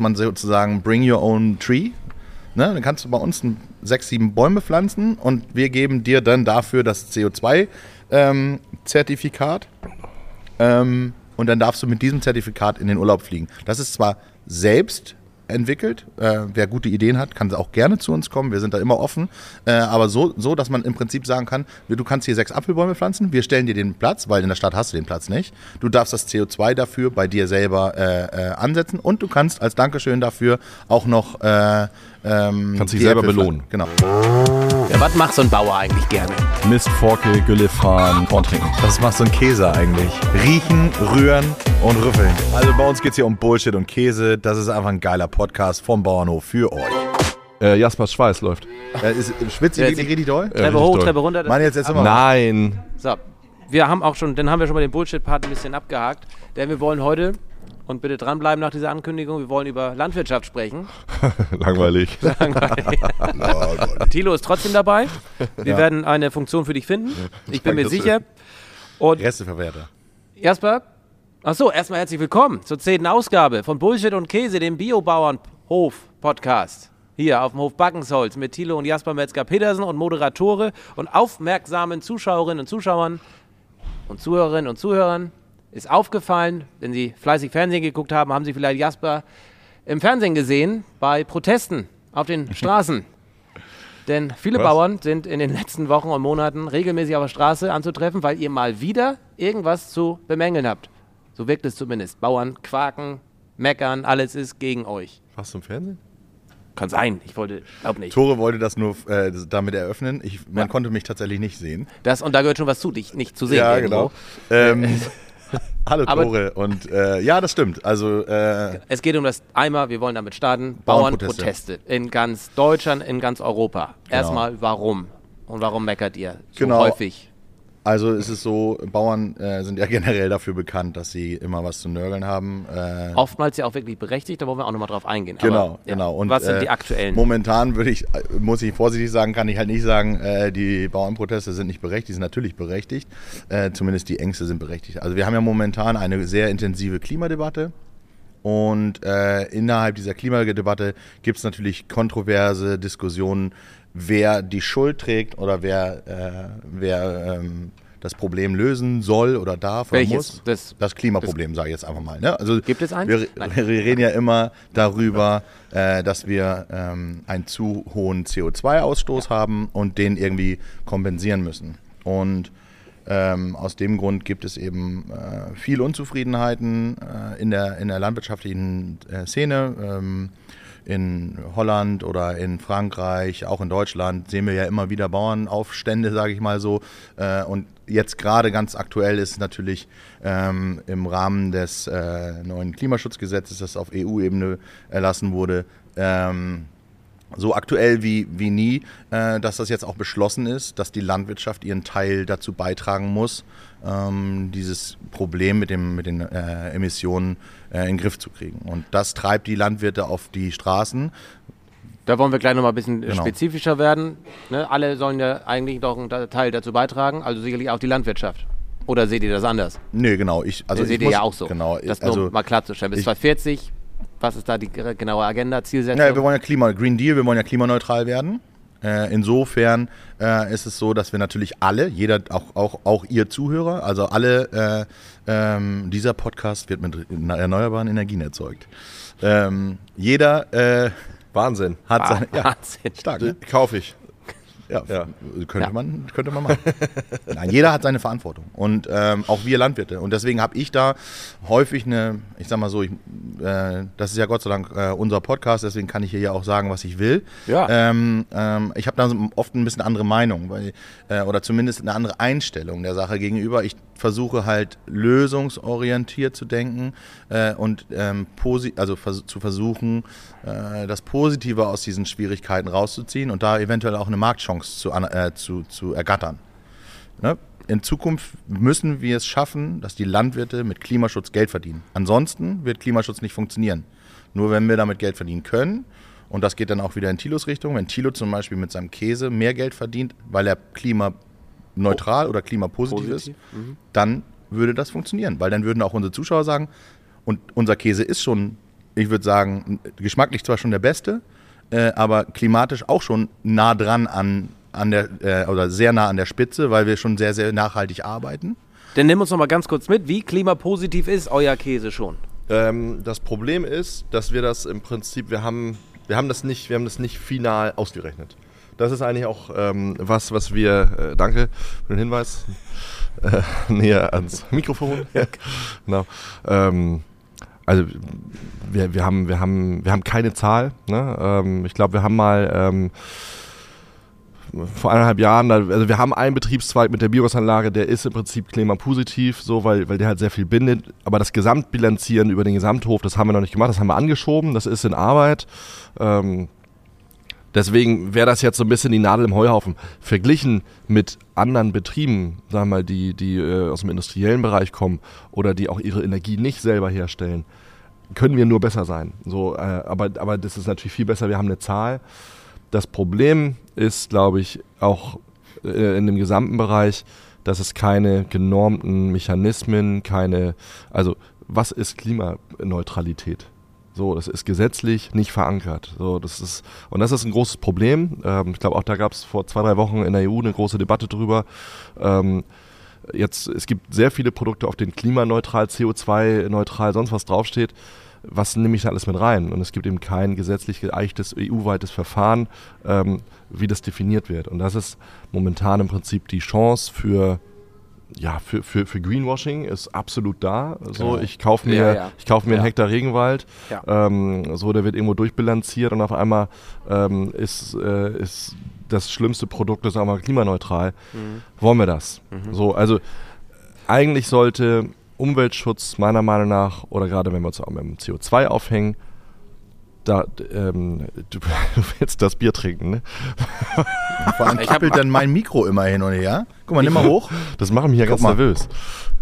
man sozusagen bring your own tree. Ne? Dann kannst du bei uns sechs, sieben Bäume pflanzen und wir geben dir dann dafür das CO2-Zertifikat. Ähm, und dann darfst du mit diesem Zertifikat in den Urlaub fliegen. Das ist zwar selbst entwickelt. Äh, wer gute Ideen hat, kann auch gerne zu uns kommen. Wir sind da immer offen. Äh, aber so, so, dass man im Prinzip sagen kann, du kannst hier sechs Apfelbäume pflanzen, wir stellen dir den Platz, weil in der Stadt hast du den Platz nicht. Du darfst das CO2 dafür bei dir selber äh, äh, ansetzen und du kannst als Dankeschön dafür auch noch äh, ähm, Kannst dich selber Äpfel belohnen. Genau. Ja, was macht so ein Bauer eigentlich gerne? Mist, Forke, Gülle fahren, Korn trinken. Was macht so ein Käse eigentlich? Riechen, rühren und rüffeln. Also bei uns geht es hier um Bullshit und Käse. Das ist einfach ein geiler Podcast vom Bauernhof für euch. Äh, Jaspers Schweiß läuft. Äh, ist, schwitzt ihr wirklich richtig doll? Treppe hoch, Treppe runter. Mann, jetzt, jetzt immer Nein. So, wir haben auch schon, dann haben wir schon mal den Bullshit-Part ein bisschen abgehakt, denn wir wollen heute und bitte dranbleiben nach dieser Ankündigung. Wir wollen über Landwirtschaft sprechen. Langweilig. Langweilig. Thilo ist trotzdem dabei. Wir ja. werden eine Funktion für dich finden. Ich bin mir sicher. Und Resteverwerter. Jasper, achso, erstmal herzlich willkommen zur zehnten Ausgabe von Bullshit und Käse, dem Biobauernhof-Podcast. Hier auf dem Hof Backensholz mit Thilo und Jasper Metzger-Petersen und Moderatore und aufmerksamen Zuschauerinnen und Zuschauern und Zuhörerinnen und Zuhörern ist aufgefallen, wenn Sie fleißig Fernsehen geguckt haben, haben Sie vielleicht Jasper im Fernsehen gesehen bei Protesten auf den Straßen. Denn viele Was? Bauern sind in den letzten Wochen und Monaten regelmäßig auf der Straße anzutreffen, weil ihr mal wieder irgendwas zu bemängeln habt. So wirkt es zumindest. Bauern quaken, meckern, alles ist gegen euch. Warst du im Fernsehen? Kann sein, ich wollte, glaub nicht. Tore wollte das nur äh, damit eröffnen. Ich, man ja. konnte mich tatsächlich nicht sehen. Das, und da gehört schon was zu, dich nicht zu sehen. Ja, irgendwo. genau. Ähm, Hallo Tore. Und äh, ja, das stimmt. Also äh, es geht um das Eimer. Wir wollen damit starten. Bauernproteste in ganz Deutschland, in ganz Europa. Genau. Erstmal, warum und warum meckert ihr so genau. häufig? Also es ist so, Bauern äh, sind ja generell dafür bekannt, dass sie immer was zu nörgeln haben. Äh, Oftmals ja auch wirklich berechtigt, da wollen wir auch nochmal drauf eingehen. Genau, Aber, genau. Und, was sind die äh, aktuellen? Momentan würde ich, muss ich vorsichtig sagen, kann ich halt nicht sagen, äh, die Bauernproteste sind nicht berechtigt, die sind natürlich berechtigt. Äh, zumindest die Ängste sind berechtigt. Also wir haben ja momentan eine sehr intensive Klimadebatte. Und äh, innerhalb dieser Klimadebatte gibt es natürlich kontroverse Diskussionen, wer die Schuld trägt oder wer, äh, wer ähm, das Problem lösen soll oder darf Welches? oder muss. Das, das Klimaproblem, sage ich jetzt einfach mal. Ne? Also Gibt es eins? Wir, wir, reden ja immer darüber, äh, dass wir ähm, einen zu hohen CO2-Ausstoß haben und den irgendwie kompensieren müssen. Und ähm, aus dem Grund gibt es eben äh, viele Unzufriedenheiten äh, in, der, in der landwirtschaftlichen äh, Szene. Ähm, in Holland oder in Frankreich, auch in Deutschland sehen wir ja immer wieder Bauernaufstände, sage ich mal so. Äh, und jetzt gerade ganz aktuell ist natürlich ähm, im Rahmen des äh, neuen Klimaschutzgesetzes, das auf EU-Ebene erlassen wurde, ähm, so aktuell wie, wie nie, äh, dass das jetzt auch beschlossen ist, dass die Landwirtschaft ihren Teil dazu beitragen muss, ähm, dieses Problem mit, dem, mit den äh, Emissionen äh, in den Griff zu kriegen. Und das treibt die Landwirte auf die Straßen. Da wollen wir gleich nochmal ein bisschen genau. spezifischer werden. Ne? Alle sollen ja eigentlich doch einen Teil dazu beitragen, also sicherlich auch die Landwirtschaft. Oder seht ihr das anders? Nee, genau. Ich, also nee, seht ihr ja auch so. Genau. Das also, nur mal klarzustellen. Bis 2040 was ist da die genaue Agenda, Zielsetzung? Ja, wir wollen ja Klima, Green Deal, wir wollen ja klimaneutral werden. Äh, insofern äh, ist es so, dass wir natürlich alle, jeder, auch, auch, auch ihr Zuhörer, also alle, äh, ähm, dieser Podcast wird mit erneuerbaren Energien erzeugt. Ähm, jeder äh, Wahnsinn. Hat seine, ja, Wahnsinn. Stark, ne? Kaufe ich. Ja, ja. Könnte, ja. Man, könnte man machen. Nein, jeder hat seine Verantwortung. Und ähm, auch wir Landwirte. Und deswegen habe ich da häufig eine, ich sag mal so, ich, äh, das ist ja Gott sei Dank äh, unser Podcast, deswegen kann ich hier ja auch sagen, was ich will. Ja. Ähm, ähm, ich habe da oft ein bisschen andere Meinung, weil, äh, oder zumindest eine andere Einstellung der Sache gegenüber. Ich versuche halt lösungsorientiert zu denken äh, und ähm, also vers zu versuchen, äh, das Positive aus diesen Schwierigkeiten rauszuziehen und da eventuell auch eine Marktchance zu, äh, zu, zu ergattern. Ne? In Zukunft müssen wir es schaffen, dass die Landwirte mit Klimaschutz Geld verdienen. Ansonsten wird Klimaschutz nicht funktionieren. Nur wenn wir damit Geld verdienen können, und das geht dann auch wieder in Thilos Richtung, wenn Thilo zum Beispiel mit seinem Käse mehr Geld verdient, weil er klimaneutral oh. oder klimapositiv Positiv. ist, mhm. dann würde das funktionieren, weil dann würden auch unsere Zuschauer sagen, und unser Käse ist schon ich würde sagen, geschmacklich zwar schon der beste, äh, aber klimatisch auch schon nah dran an, an der, äh, oder sehr nah an der Spitze, weil wir schon sehr, sehr nachhaltig arbeiten. Dann nimm uns noch mal ganz kurz mit. Wie klimapositiv ist euer Käse schon? Ähm, das Problem ist, dass wir das im Prinzip, wir haben, wir haben das nicht, wir haben das nicht final ausgerechnet. Das ist eigentlich auch ähm, was, was wir, äh, danke für den Hinweis, äh, näher ans Mikrofon. genau. Ähm, also wir, wir, haben, wir, haben, wir haben keine Zahl. Ne? Ähm, ich glaube, wir haben mal ähm, vor eineinhalb Jahren, also wir haben einen Betriebszweig mit der Biogasanlage, der ist im Prinzip klimapositiv, so, weil, weil der halt sehr viel bindet. Aber das Gesamtbilanzieren über den Gesamthof, das haben wir noch nicht gemacht, das haben wir angeschoben, das ist in Arbeit. Ähm, deswegen wäre das jetzt so ein bisschen die Nadel im Heuhaufen. Verglichen mit anderen Betrieben, sagen wir mal, die, die äh, aus dem industriellen Bereich kommen oder die auch ihre Energie nicht selber herstellen, können wir nur besser sein. So, äh, aber, aber das ist natürlich viel besser, wir haben eine Zahl. Das Problem ist, glaube ich, auch äh, in dem gesamten Bereich, dass es keine genormten Mechanismen, keine, also was ist Klimaneutralität? So, das ist gesetzlich nicht verankert. So, das ist, und das ist ein großes Problem. Ähm, ich glaube, auch da gab es vor zwei, drei Wochen in der EU eine große Debatte drüber. Ähm, jetzt, es gibt sehr viele Produkte, auf denen klimaneutral, CO2-neutral, sonst was draufsteht was nehme ich da alles mit rein? Und es gibt eben kein gesetzlich geeichtes EU-weites Verfahren, ähm, wie das definiert wird. Und das ist momentan im Prinzip die Chance für ja, für, für, für Greenwashing ist absolut da. So, Genau. ich kaufe mir, Ja, ja. Ich kauf mir Ja. einen Hektar Regenwald, ähm, so, der wird irgendwo durchbilanziert und auf einmal ähm, ist, äh, ist das schlimmste Produkt, das ist aber klimaneutral. Mhm. Wollen wir das? So, also eigentlich sollte Umweltschutz meiner Meinung nach, oder gerade wenn wir uns auch mit dem CO2 aufhängen, da, ähm, du, du willst das Bier trinken, ne? Vor allem Ich hab- kappelt dann mein Mikro immer hin und her. Guck mal, nimm mal hoch. Das machen mich ja ganz mal. nervös.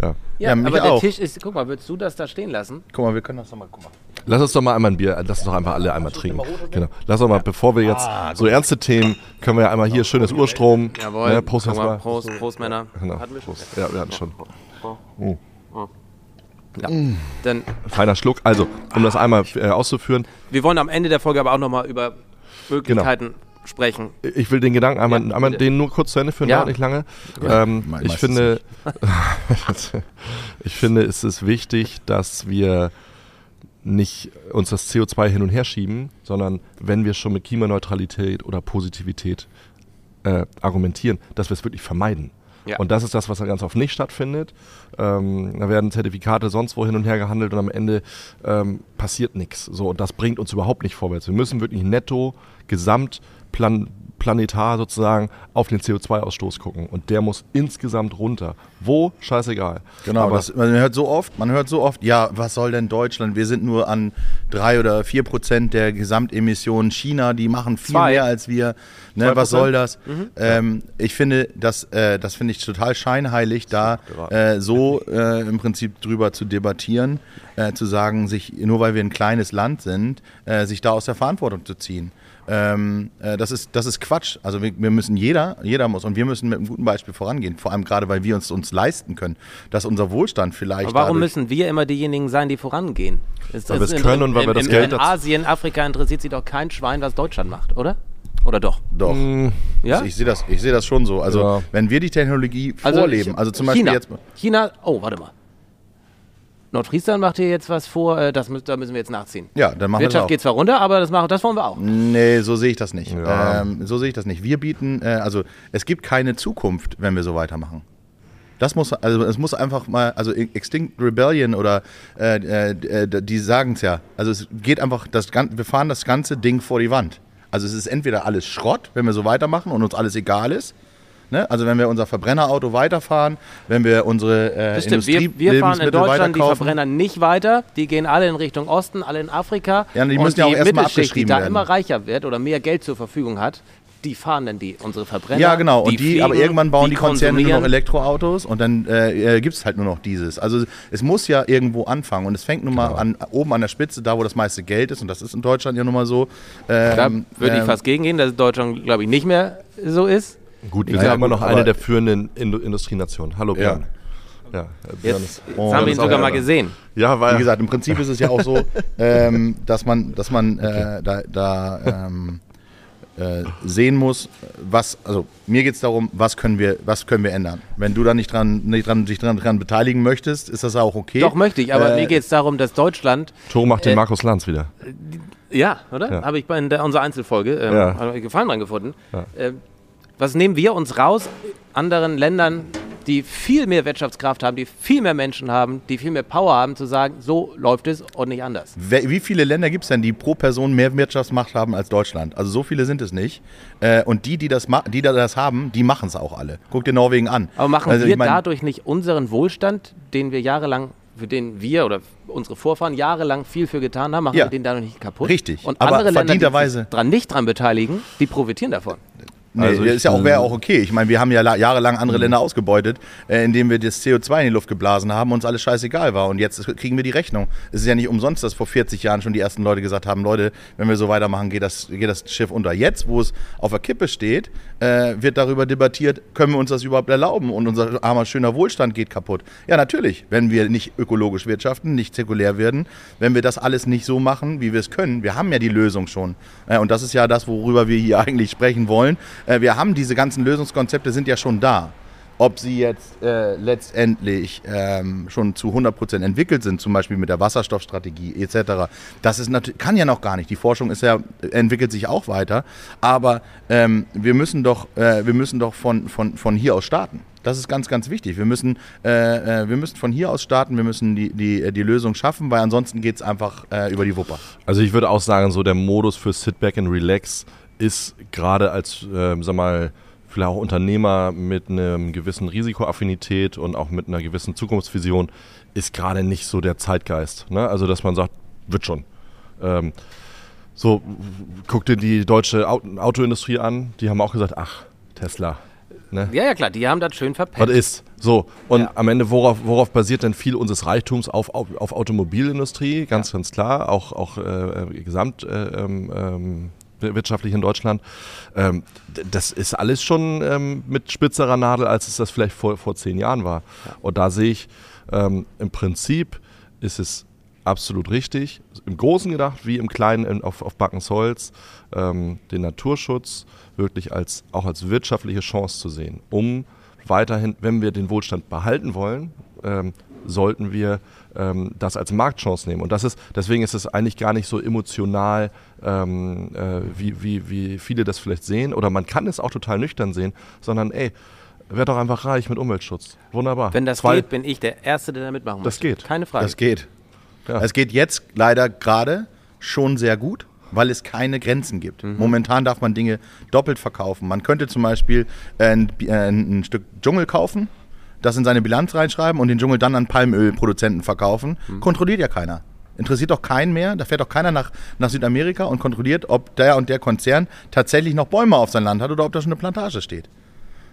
Ja. Ja, Ja, mich aber der auch. Tisch ist, guck mal, würdest du das da stehen lassen? Guck mal, wir können das nochmal, guck mal. Lass uns doch mal einmal ein Bier, lass uns doch einfach alle einmal trinken. Genau. Lass uns mal, bevor wir jetzt so ernste Themen, können wir ja einmal hier schönes Urstrom. Ne, Prost Guck mal, erstmal. Prost, Prost, Männer. Genau. Hatten wir schon? Prost. Ja, wir hatten schon. Ja. Dann, Feiner Schluck. Also, um das einmal äh, auszuführen, wir wollen am Ende der Folge aber auch nochmal über Möglichkeiten sprechen. ich will den Gedanken einmal, Ja, einmal den nur kurz zu Ende führen, Ja. dauert nicht lange. Ja, ähm, ich finde, ich finde, es ist wichtig, dass wir nicht uns das CO2 hin und her schieben, sondern wenn wir schon mit Klimaneutralität oder Positivität äh, argumentieren, dass wir es wirklich vermeiden. Ja. Und das ist das, was da ganz oft nicht stattfindet. Ähm, da werden Zertifikate sonst wo hin und her gehandelt und am Ende ähm, passiert nichts. So, und das bringt uns überhaupt nicht vorwärts. Wir müssen wirklich netto, gesamtplan, planetar sozusagen auf den CO2-Ausstoß gucken. Und der muss insgesamt runter. Wo? Scheißegal. Genau, Aber das, man hört so oft, man hört so oft, ja, was soll denn Deutschland? Wir sind nur an drei oder vier Prozent der Gesamtemissionen. China, die machen viel Zwei. mehr als wir. Ne, was soll das? Ähm, ich finde, das, äh, das finde ich total scheinheilig, da äh, so äh, im Prinzip drüber zu debattieren, äh, zu sagen, sich nur weil wir ein kleines Land sind, äh, sich da aus der Verantwortung zu ziehen. Ähm, äh, das, ist, das ist Quatsch. Also wir, wir müssen jeder, jeder muss und wir müssen mit einem guten Beispiel vorangehen. Vor allem gerade, weil wir uns uns leisten können, dass unser Wohlstand vielleicht. Aber warum müssen wir immer diejenigen sein, die vorangehen? Es- Weil wir es- können und weil wir das in, Geld In Asien, Afrika interessiert sich doch kein Schwein, was Deutschland macht, oder? Oder doch? Doch. Ja? Ich sehe das, ich sehe das schon so. Also Ja. wenn wir die Technologie vorleben, ich- also zum Beispiel China. jetzt. China, oh, warte mal. Nordfriesland macht hier jetzt was vor, äh, das, müssen- da müssen wir jetzt nachziehen. Ja, dann machen wir das Wirtschaft auch. geht zwar runter, aber das, machen, das wollen wir auch. Nee, so sehe ich das nicht. Ja. Ähm, so sehe ich das nicht. Wir bieten, äh, also es gibt keine Zukunft, wenn wir so weitermachen. Das muss, also es muss einfach mal, also Extinct Rebellion oder äh, äh, äh, die sagen es ja. Also es geht einfach, das, wir fahren das ganze Ding vor die Wand. Also es ist entweder alles Schrott, wenn wir so weitermachen und uns alles egal ist. Ne? Also wenn wir unser Verbrennerauto weiterfahren, wenn wir unsere äh, stimmt. Wir, Industrie wir fahren in Deutschland die. Verbrenner nicht weiter. Die gehen alle in Richtung Osten, alle in Afrika. Ja, die müssen ja auch die erst mal Mittelschicht, die abgeschrieben da werden. immer reicher wird oder mehr Geld zur Verfügung hat, die fahren dann die, unsere Verbrenner. Ja, genau. Und die, fliegen, aber irgendwann bauen die, Konzerne nur noch. Elektroautos und dann äh, gibt es halt nur noch dieses. Also es muss ja irgendwo anfangen und es fängt nun mal Genau. an, oben an der Spitze, da wo das meiste Geld ist und das ist in Deutschland ja nun mal so. Da Ähm, würde ich ähm, fast gegengehen, dass Deutschland, glaube ich, nicht mehr so ist. Gut, wir Ja, sind ja, immer gut, noch eine der führenden Indu Industrienationen. Hallo Ja. Björn. Ja, Jetzt, jetzt Oh, haben wir ihn sogar mal gesehen. Ja, weil Wie gesagt, im Prinzip ist es ja auch so, ähm, dass man, dass man äh, da, da ähm, äh, sehen muss, was, also mir geht es darum, was können wir, was können wir ändern. Wenn du da nicht dran, nicht dran, dich dran, dran beteiligen möchtest, ist das auch okay. Doch, möchte ich, aber Äh, mir geht es darum, dass Deutschland, Tore macht den Äh, Markus Lanz wieder. ja, oder? Ja. Habe ich bei in der, unserer Einzelfolge ähm, Ja. Gefallen dran gefunden. Ja. Was nehmen wir uns raus, anderen Ländern, die viel mehr Wirtschaftskraft haben, die viel mehr Menschen haben, die viel mehr Power haben, zu sagen, so läuft es und nicht anders. Wie viele Länder gibt es denn, die pro Person mehr Wirtschaftsmacht haben als Deutschland? Also so viele sind es nicht. Äh, und die, die das, die da das haben, die machen es auch alle. Guck dir Norwegen an. Aber machen Also wir ich mein- dadurch nicht unseren Wohlstand, den wir jahrelang, für den wir oder unsere Vorfahren jahrelang viel für getan haben, machen Ja. wir den dadurch nicht kaputt? Richtig. Und andere Länder, die sich dran nicht dran beteiligen, die profitieren davon. Nee, Also ist ja auch, wäre auch okay. Ich meine, wir haben ja la- jahrelang andere Länder ausgebeutet, äh, indem wir das CO2 in die Luft geblasen haben und uns alles scheißegal war. Und jetzt kriegen wir die Rechnung. Es ist ja nicht umsonst, dass vor 40 Jahren schon die ersten Leute gesagt haben, Leute, wenn wir so weitermachen, geht das, geht das Schiff unter. Jetzt, wo es auf der Kippe steht, äh, wird darüber debattiert, können wir uns das überhaupt erlauben und unser armer, schöner Wohlstand geht kaputt. Ja, natürlich, wenn wir nicht ökologisch wirtschaften, nicht zirkulär werden, wenn wir das alles nicht so machen, wie wir es können. Wir haben ja die Lösung schon. Äh, und das ist ja das, worüber wir hier eigentlich sprechen wollen. Äh, wir haben diese ganzen Lösungskonzepte, sind ja schon da. Ob sie jetzt äh, letztendlich ähm, schon zu 100% entwickelt sind, zum Beispiel mit der Wasserstoffstrategie etc., das ist kann ja noch gar nicht. Die Forschung ist ja, entwickelt sich auch weiter. Aber ähm, wir müssen doch, äh, wir müssen doch von, von, von hier aus starten. Das ist ganz, ganz wichtig. Wir müssen, äh, äh, wir müssen von hier aus starten, wir müssen die, die, die Lösung schaffen, weil ansonsten geht es einfach äh, über die Wupper. Also ich würde auch sagen, so der Modus für Sit Back and Relax ist gerade als, ähm, sag mal, vielleicht auch Unternehmer mit einem gewissen Risikoaffinität und auch mit einer gewissen Zukunftsvision ist gerade nicht so der Zeitgeist. Ne? Also dass man sagt, wird schon. Ähm, so, guck dir die deutsche Au- Autoindustrie an, die haben auch gesagt, ach, Tesla. Ne? Ja, ja, klar, die haben das schön verpennt. Was ist? So, und Ja. am Ende, worauf, worauf basiert denn viel unseres Reichtums? Auf, auf, auf Automobilindustrie, ganz, ganz klar, auch, auch äh, gesamt äh, ähm, ähm, wirtschaftlich in Deutschland. Ähm, das ist alles schon ähm, mit spitzerer Nadel, als es das vielleicht vor, vor zehn Jahren war. Und da sehe ich, ähm, im Prinzip ist es absolut richtig, im Großen gedacht wie im Kleinen in, auf, auf Backensholz, ähm, den Naturschutz wirklich als, auch als wirtschaftliche Chance zu sehen, um weiterhin, wenn wir den Wohlstand behalten wollen, ähm, sollten wir ähm, das als Marktchance nehmen. Und das ist, deswegen ist es eigentlich gar nicht so emotional, ähm, äh, wie, wie, wie viele das vielleicht sehen. Oder man kann es auch total nüchtern sehen, sondern ey, werd doch einfach reich mit Umweltschutz. Wunderbar. Wenn das Zwei- geht, bin ich der Erste, der da mitmachen muss. Das geht. Keine Frage. Das geht. Ja. Es geht jetzt leider gerade schon sehr gut, weil es keine Grenzen gibt. Mhm. Momentan darf man Dinge doppelt verkaufen. Man könnte zum Beispiel ein, ein Stück Dschungel kaufen, das in seine Bilanz reinschreiben und den Dschungel dann an Palmölproduzenten verkaufen. Mhm. Kontrolliert ja keiner. Interessiert doch keinen mehr. Da fährt doch keiner nach, nach Südamerika und kontrolliert, ob der und der Konzern tatsächlich noch Bäume auf sein Land hat oder ob da schon eine Plantage steht.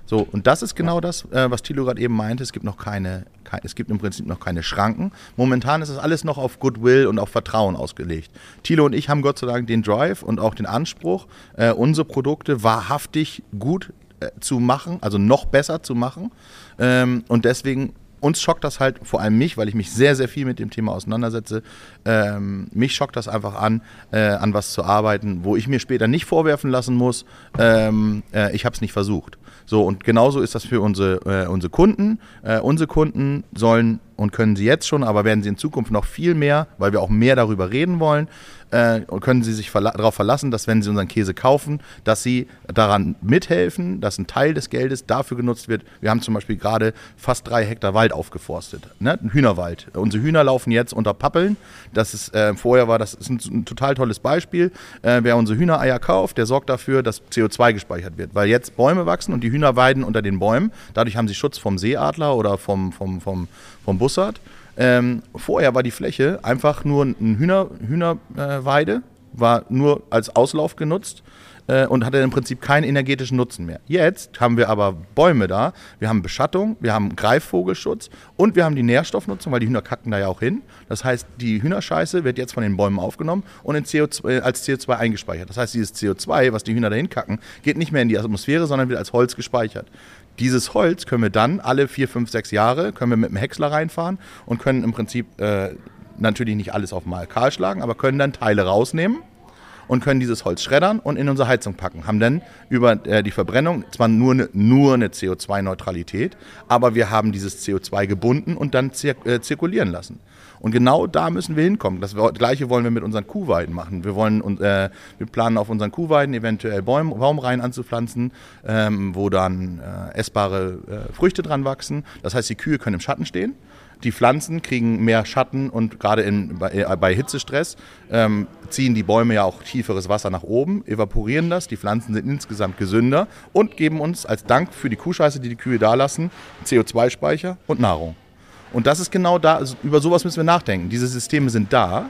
So, und das ist genau das, äh, was Thilo gerade eben meinte. Es gibt noch keine, kei- es gibt im Prinzip noch keine Schranken. Momentan ist es alles noch auf Goodwill und auf Vertrauen ausgelegt. Thilo und ich haben Gott sei Dank den Drive und auch den Anspruch, äh, unsere Produkte wahrhaftig gut zu machen, also noch besser zu machen. Ähm, und deswegen uns schockt das halt, vor allem mich, weil ich mich sehr, sehr viel mit dem Thema auseinandersetze. Ähm, mich schockt das einfach an, äh, an was zu arbeiten, wo ich mir später nicht vorwerfen lassen muss, ähm, äh, ich habe es nicht versucht. So, und genauso ist das für unsere, äh, unsere Kunden. Äh, unsere Kunden sollen und können sie jetzt schon, aber werden sie in Zukunft noch viel mehr, weil wir auch mehr darüber reden wollen, äh, können sie sich verla darauf verlassen, dass wenn sie unseren Käse kaufen, dass sie daran mithelfen, dass ein Teil des Geldes dafür genutzt wird. Wir haben zum Beispiel gerade fast drei Hektar Wald aufgeforstet, ne? ein Hühnerwald. Unsere Hühner laufen jetzt unter Pappeln. Das ist äh, vorher war das ist ein, ein total tolles Beispiel. Äh, wer unsere Hühnereier kauft, der sorgt dafür, dass CO2 gespeichert wird, weil jetzt Bäume wachsen und die Hühner weiden unter den Bäumen. Dadurch haben sie Schutz vom Seeadler oder vom vom vom vom Bussard. Ähm, vorher war die Fläche einfach nur ein Hühner, Hühnerweide, war nur als Auslauf genutzt äh, und hatte im Prinzip keinen energetischen Nutzen mehr. Jetzt haben wir aber Bäume da, wir haben Beschattung, wir haben Greifvogelschutz und wir haben die Nährstoffnutzung, weil die Hühner kacken da ja auch hin. Das heißt, die Hühnerscheiße wird jetzt von den Bäumen aufgenommen und in CO2, äh, als CO2 eingespeichert. Das heißt, dieses CO2, was die Hühner dahin kacken, geht nicht mehr in die Atmosphäre, sondern wird als Holz gespeichert. Dieses Holz können wir dann alle vier, fünf, sechs Jahre, können wir mit dem Häcksler reinfahren und können im Prinzip äh, natürlich nicht alles auf mal kahl schlagen, aber können dann Teile rausnehmen und können dieses Holz schreddern und in unsere Heizung packen. Haben dann über äh, die Verbrennung zwar nur eine, nur eine CO2-Neutralität, aber wir haben dieses CO2 gebunden und dann zir äh, zirkulieren lassen. Und genau da müssen wir hinkommen. Das gleiche wollen wir mit unseren Kuhweiden machen. Wir, wollen, äh, wir planen auf unseren Kuhweiden eventuell Baum, Baumreihen anzupflanzen, ähm, wo dann äh, essbare äh, Früchte dran wachsen. Das heißt, die Kühe können im Schatten stehen. Die Pflanzen kriegen mehr Schatten und gerade in, bei, äh, bei Hitzestress ähm, ziehen die Bäume ja auch tieferes Wasser nach oben, evaporieren das. Die Pflanzen sind insgesamt gesünder und geben uns als Dank für die Kuhscheiße, die die Kühe da lassen, CO2-Speicher und Nahrung. Und das ist genau da, also über sowas müssen wir nachdenken. Diese Systeme sind da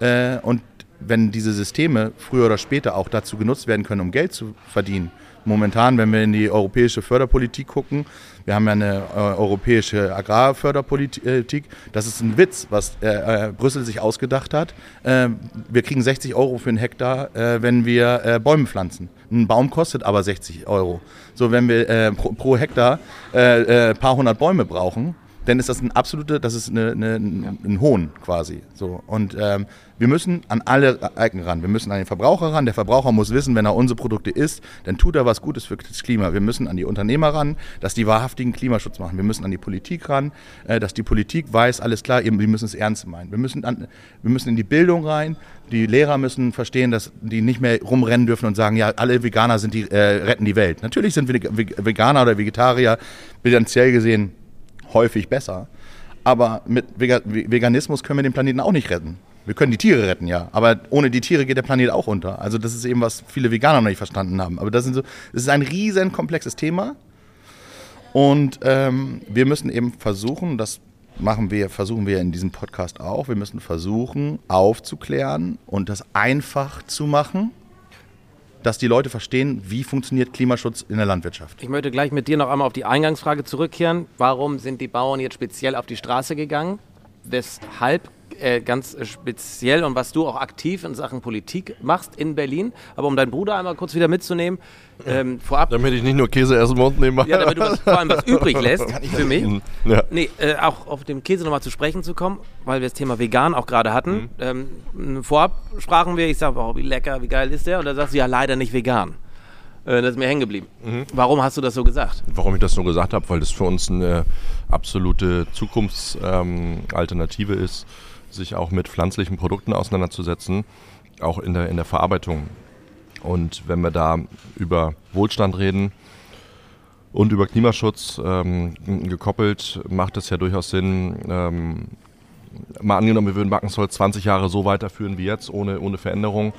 äh, und wenn diese Systeme früher oder später auch dazu genutzt werden können, um Geld zu verdienen, momentan, wenn wir in die europäische Förderpolitik gucken, wir haben ja eine äh, europäische Agrarförderpolitik, das ist ein Witz, was äh, äh Brüssel sich ausgedacht hat. Äh, wir kriegen 60 Euro für einen Hektar, äh, wenn wir äh, Bäume pflanzen. Ein Baum kostet aber 60 Euro. So, wenn wir pro, pro, Hektar ein paar hundert Bäume brauchen, dann ist das ein absoluter, das ist eine, eine, ein Hohn quasi. So. Und ähm, wir müssen an alle Ecken ran. Wir müssen an den Verbraucher ran. Der Verbraucher muss wissen, wenn er unsere Produkte isst, dann tut er was Gutes für das Klima. Wir müssen an die Unternehmer ran, dass die wahrhaftigen Klimaschutz machen. Wir müssen an die Politik ran, äh, dass die Politik weiß, alles klar, wir müssen es ernst meinen. Wir müssen, an, wir müssen in die Bildung rein. Die Lehrer müssen verstehen, dass die nicht mehr rumrennen dürfen und sagen, ja, alle Veganer sind die, äh, retten die Welt. Natürlich sind Veganer oder Vegetarier bilanziell gesehen häufig besser. Aber mit Veganismus können wir den Planeten auch nicht retten. Wir können die Tiere retten, ja. Aber ohne die Tiere geht der Planet auch unter. Also das ist eben, was viele Veganer noch nicht verstanden haben. Aber das, so, das ist ein riesen komplexes Thema. Und ähm, wir müssen eben versuchen, das machen wir, versuchen wir in diesem Podcast auch, wir müssen versuchen aufzuklären und das einfach zu machen dass die Leute verstehen, wie funktioniert Klimaschutz in der Landwirtschaft. Ich möchte gleich mit dir noch einmal auf die Eingangsfrage zurückkehren. Warum sind die Bauern jetzt speziell auf die Straße gegangen? Weshalb äh, ganz speziell und was du auch aktiv in Sachen Politik machst in Berlin. Aber um deinen Bruder einmal kurz wieder mitzunehmen, ähm, vorab. Damit ich nicht nur Käse essen Mund nehme. Ja, damit du was, vor allem was übrig lässt für mich. Ja. Nee, äh, auch auf dem Käse nochmal zu sprechen zu kommen, weil wir das Thema vegan auch gerade hatten. Mhm. Ähm, vorab sprachen wir, ich sage, oh, wie lecker, wie geil ist der? Und da sagst du ja leider nicht vegan. Äh, das ist mir hängen geblieben. Mhm. Warum hast du das so gesagt? Warum ich das so gesagt habe, weil das für uns eine absolute Zukunftsalternative ähm, ist sich auch mit pflanzlichen Produkten auseinanderzusetzen, auch in der, in der Verarbeitung. Und wenn wir da über Wohlstand reden und über Klimaschutz ähm, gekoppelt, macht es ja durchaus Sinn, ähm, mal angenommen, wir würden Backensholz 20 Jahre so weiterführen wie jetzt, ohne, ohne Veränderung,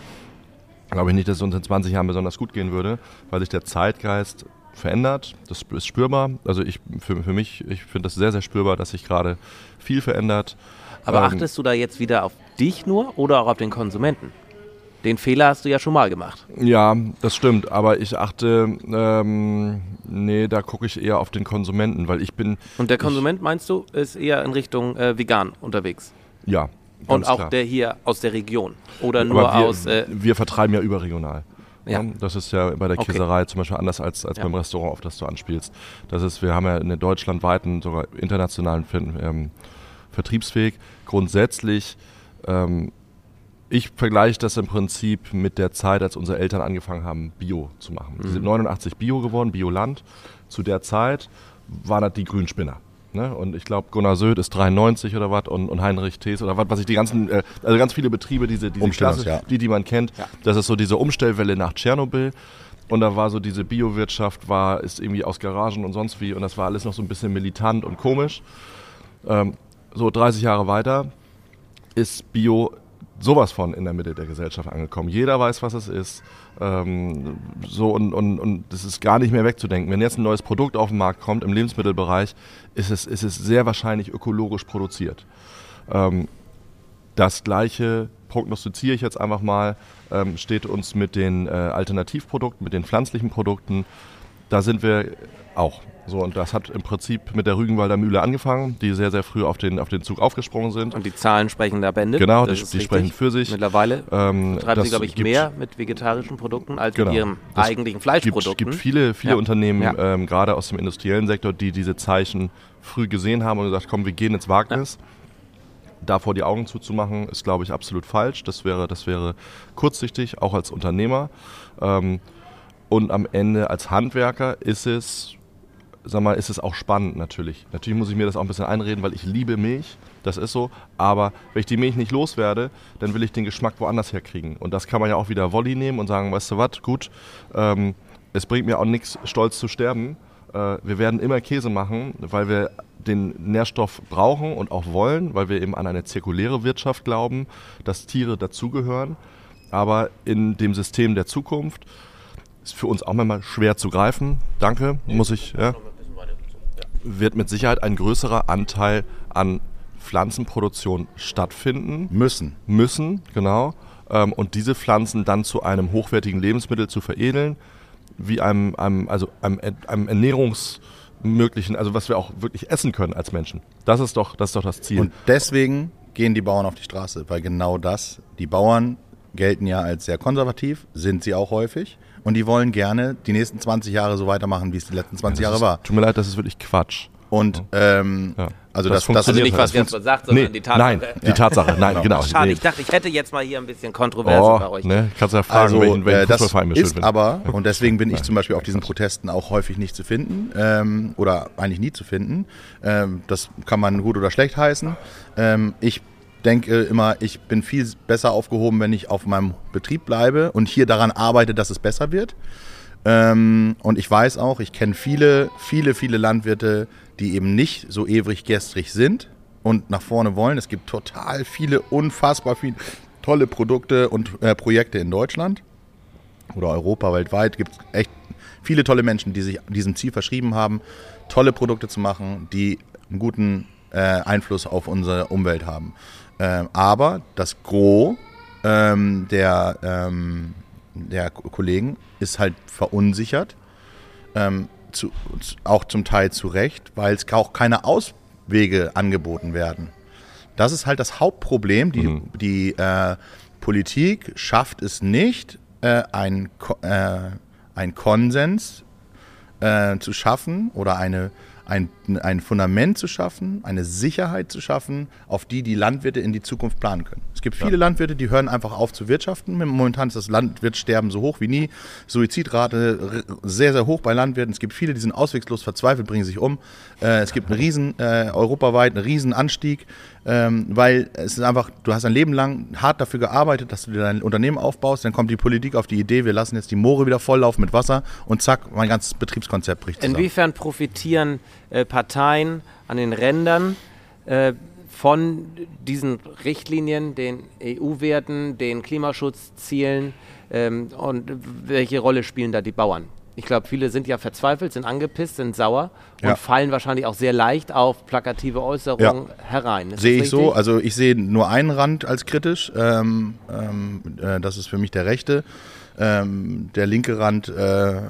glaube ich nicht, dass es uns in 20 Jahren besonders gut gehen würde, weil sich der Zeitgeist verändert. Das ist spürbar. Also ich für, für mich, ich finde das sehr, sehr spürbar, dass sich gerade viel verändert. Aber ähm, achtest du da jetzt wieder auf dich nur oder auch auf den Konsumenten? Den Fehler hast du ja schon mal gemacht. Ja, das stimmt. Aber ich achte, ähm, nee, da gucke ich eher auf den Konsumenten, weil ich bin. Und der Konsument, ich, meinst du, ist eher in Richtung äh, vegan unterwegs? Ja. Und auch klar. der hier aus der Region? Oder nur wir, aus. Äh, wir vertreiben ja überregional. Ja. Das ist ja bei der Käserei okay. zum Beispiel anders als, als ja. beim Restaurant, auf das du anspielst. Das ist, wir haben ja einen deutschlandweiten, sogar internationalen ähm, Vertriebsweg. Grundsätzlich, ähm, ich vergleiche das im Prinzip mit der Zeit, als unsere Eltern angefangen haben, Bio zu machen. Mhm. Die sind 89 Bio geworden, Bioland. Zu der Zeit waren das die Grünspinner. Ne? Und ich glaube, Gunnar Söd ist 93 oder was und, und, Heinrich Thees oder was, was ich die ganzen, äh, also ganz viele Betriebe, diese, diese Klasse, ja. die, die man kennt, ja. das ist so diese Umstellwelle nach Tschernobyl. Und da war so diese Biowirtschaft, war, ist irgendwie aus Garagen und sonst wie und das war alles noch so ein bisschen militant und komisch. Ähm, so 30 Jahre weiter ist Bio sowas von in der Mitte der Gesellschaft angekommen. Jeder weiß, was es ist. Ähm, so und, und, und das ist gar nicht mehr wegzudenken. Wenn jetzt ein neues Produkt auf den Markt kommt im Lebensmittelbereich, ist es, ist es sehr wahrscheinlich ökologisch produziert. Ähm, das gleiche prognostiziere ich jetzt einfach mal, ähm, steht uns mit den äh, Alternativprodukten, mit den pflanzlichen Produkten da sind wir auch. So, und das hat im Prinzip mit der Rügenwalder Mühle angefangen, die sehr, sehr früh auf den, auf den Zug aufgesprungen sind. Und die Zahlen sprechen da Bände. Genau, Das die, die sprechen für sich. Mittlerweile Ähm, treiben sie, glaube ich, gibt- mehr mit vegetarischen Produkten als Genau. mit ihren Das eigentlichen gibt, Fleischprodukten. gibt viele, viele Ja. Unternehmen, Ja. ähm, gerade aus dem industriellen Sektor, die diese Zeichen früh gesehen haben und gesagt, komm, wir gehen ins Wagnis. Davor die Augen zuzumachen, ist, glaube ich, absolut falsch. Das wäre, das wäre kurzsichtig, auch als Unternehmer. Ähm, und am Ende als Handwerker ist es, sag mal, ist es auch spannend natürlich. Natürlich muss ich mir das auch ein bisschen einreden, weil ich liebe Milch, das ist so. Aber wenn ich die Milch nicht loswerde, dann will ich den Geschmack woanders herkriegen. Und das kann man ja auch wieder Volley nehmen und sagen, weißt du was, gut, ähm, es bringt mir auch nichts, stolz zu sterben. Äh, wir werden immer Käse machen, weil wir den Nährstoff brauchen und auch wollen, weil wir eben an eine zirkuläre Wirtschaft glauben, dass Tiere dazugehören. Aber in dem System der Zukunft ist für uns auch manchmal schwer zu greifen. Danke, muss ich. Ja. Wird mit Sicherheit ein größerer Anteil an Pflanzenproduktion stattfinden Müssen. müssen, genau. Ähm, und diese Pflanzen dann zu einem hochwertigen Lebensmittel zu veredeln, wie einem, einem, also einem, einem ernährungsmöglichen, also was wir auch wirklich essen können als Menschen. Das ist doch das, ist doch das Ziel. Und deswegen gehen die Bauern auf die Straße, weil genau das, die Bauern gelten ja als sehr konservativ, sind sie auch häufig. Und die wollen gerne die nächsten 20 Jahre so weitermachen, wie es die letzten 20 Das Jahre ist, war. Tut mir leid, das ist wirklich Quatsch. Und ähm, Ja. also Das das, das, also funktioniert nicht, was das Jens sagt, sondern Nee, die Tatsache. nein, die Tatsache, nein, genau. Schade, ich dachte, ich hätte jetzt mal hier ein bisschen Kontroverse bei Oh, euch. ne, kannst ja fragen, Also, welchen, welchen äh, das Fußballverein wir schön ist finden. aber, und deswegen bin ich zum Beispiel auf diesen Protesten auch häufig nicht zu finden ähm, oder eigentlich nie zu finden. Ähm, das kann man gut oder schlecht heißen. Ähm, ich denke immer, ich bin viel besser aufgehoben, wenn ich auf meinem Betrieb bleibe und hier daran arbeite, dass es besser wird. Ähm, und ich weiß auch, ich kenne viele, viele, viele Landwirte, die eben nicht so ewig gestrig sind und nach vorne wollen. Es gibt total viele, unfassbar viele tolle Produkte und äh, Projekte in Deutschland oder Europa, weltweit. Gibt es echt viele tolle Menschen, die sich diesem Ziel verschrieben haben, tolle Produkte zu machen, die einen guten äh, Einfluss auf unsere Umwelt haben. Ähm, aber das Gros ähm, der, ähm, der Ko- Kollegen ist halt verunsichert, ähm, zu, auch zum Teil zu Recht, weil es auch keine Auswege angeboten werden. Das ist halt das Hauptproblem. Die, die äh, Politik schafft es nicht, äh, ein, Ko- äh, ein Konsens äh, zu schaffen oder eine, ein, ein Fundament zu schaffen, eine Sicherheit zu schaffen, auf die die Landwirte in die Zukunft planen können. Es gibt viele Landwirte, die hören einfach auf zu wirtschaften. Momentan ist das Landwirtsterben so hoch wie nie. Suizidrate sehr, sehr hoch bei Landwirten. Es gibt viele, die sind auswegslos verzweifelt, bringen sich um. Äh, es gibt einen riesen, äh, europaweit einen riesen Anstieg, ähm, weil es ist einfach, du hast ein Leben lang hart dafür gearbeitet, dass du dir dein Unternehmen aufbaust. Dann kommt die Politik auf die Idee, wir lassen jetzt die Moore wieder volllaufen mit Wasser und zack, mein ganzes Betriebskonzept bricht zusammen. Inwiefern profitieren äh, Parteien an den Rändern äh, von diesen Richtlinien, den EU-Werten, den Klimaschutzzielen ähm, und welche Rolle spielen da die Bauern? Ich glaube, viele sind ja verzweifelt, sind angepisst, sind sauer und Ja. fallen wahrscheinlich auch sehr leicht auf plakative Äußerungen herein. Ist Sehe ich so. Also ich sehe nur einen Rand als kritisch. Ähm, ähm, äh, das ist für mich der rechte. Ähm, der linke Rand äh, äh,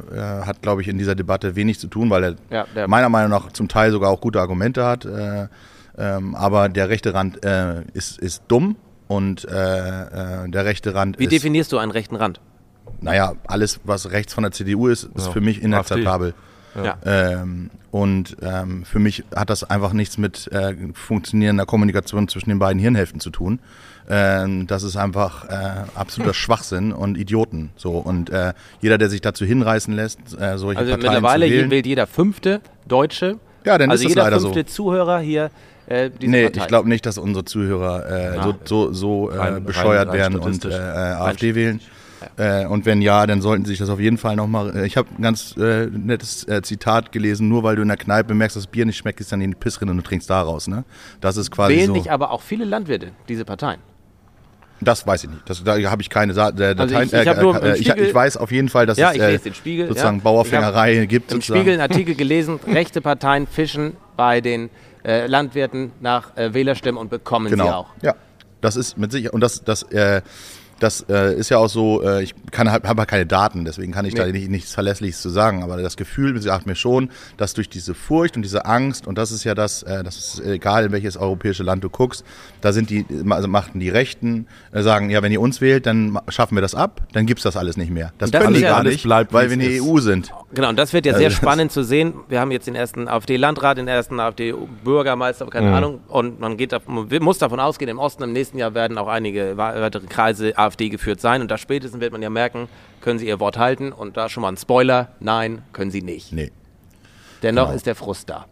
hat, glaube ich, in dieser Debatte wenig zu tun, weil er Ja, meiner Meinung nach zum Teil sogar auch gute Argumente hat. Äh, ähm, aber der rechte Rand äh, ist, ist dumm und äh, der rechte Rand Wie ist, definierst du einen rechten Rand? Naja, alles, was rechts von der CDU ist, ist Ja, für mich inakzeptabel. Ja. Ähm, und ähm, für mich hat das einfach nichts mit äh, funktionierender Kommunikation zwischen den beiden Hirnhälften zu tun. Ähm, das ist einfach äh, absoluter Schwachsinn und Idioten. So und äh, jeder, der sich dazu hinreißen lässt, äh, solche Also Parteien mittlerweile zu wählen, wählt jeder fünfte Deutsche, Ja, dann also ist jeder leider fünfte so. Zuhörer hier äh, diese Nee, Partei. ich glaube nicht, dass unsere Zuhörer äh, Ah. so, so, so äh, Rein- bescheuert rein- rein werden und äh. AfD wählen. Äh, und wenn ja, dann sollten sie sich das auf jeden Fall nochmal. Äh, ich habe ein ganz äh, nettes äh, Zitat gelesen: Nur weil du in der Kneipe merkst, dass das Bier nicht schmeckt, ist dann in die Pissrinne und du trinkst daraus. Ne? Das ist quasi Wählen so. nicht aber auch viele Landwirte diese Parteien? Das weiß ich nicht. Das, da habe ich keine Sa äh, Also Dateien. ich- ich im äh, ich, Spiegel- ich weiß auf jeden Fall, dass Ja, es äh, Spiegel, sozusagen ja. Bauerfängerei gibt. Im sozusagen. Spiegel einen Artikel gelesen, rechte Parteien fischen bei den äh, Landwirten nach äh, Wählerstimmen und bekommen sie Genau. auch. Ja, das ist mit Sicherheit. Und das, das, äh, das äh, ist ja auch so, äh, ich kann habe halt keine Daten, deswegen kann ich Nee. da nicht, nichts Verlässliches zu sagen. Aber das Gefühl sagt mir schon, dass durch diese Furcht und diese Angst, und das ist ja das, äh, das ist egal, in welches europäische Land du guckst, da sind die, also machten die Rechten, äh, sagen, ja, wenn ihr uns wählt, dann schaffen wir das ab, dann gibt's das alles nicht mehr. Das, das können ja- gar nicht, bleibt, weil wir in es der. EU sind. Genau, und das wird ja sehr Also spannend zu sehen. Wir haben jetzt den ersten AfD-Landrat, den ersten AfD-Bürgermeister, keine Ahnung. Und man, geht man muss davon ausgehen, im Osten im nächsten Jahr werden auch einige weitere Kreise AfD geführt sein. Und da spätestens wird man ja merken, können sie ihr Wort halten. Und da schon mal ein Spoiler, nein, können sie nicht. Nee. Dennoch Genau. ist der Frust da.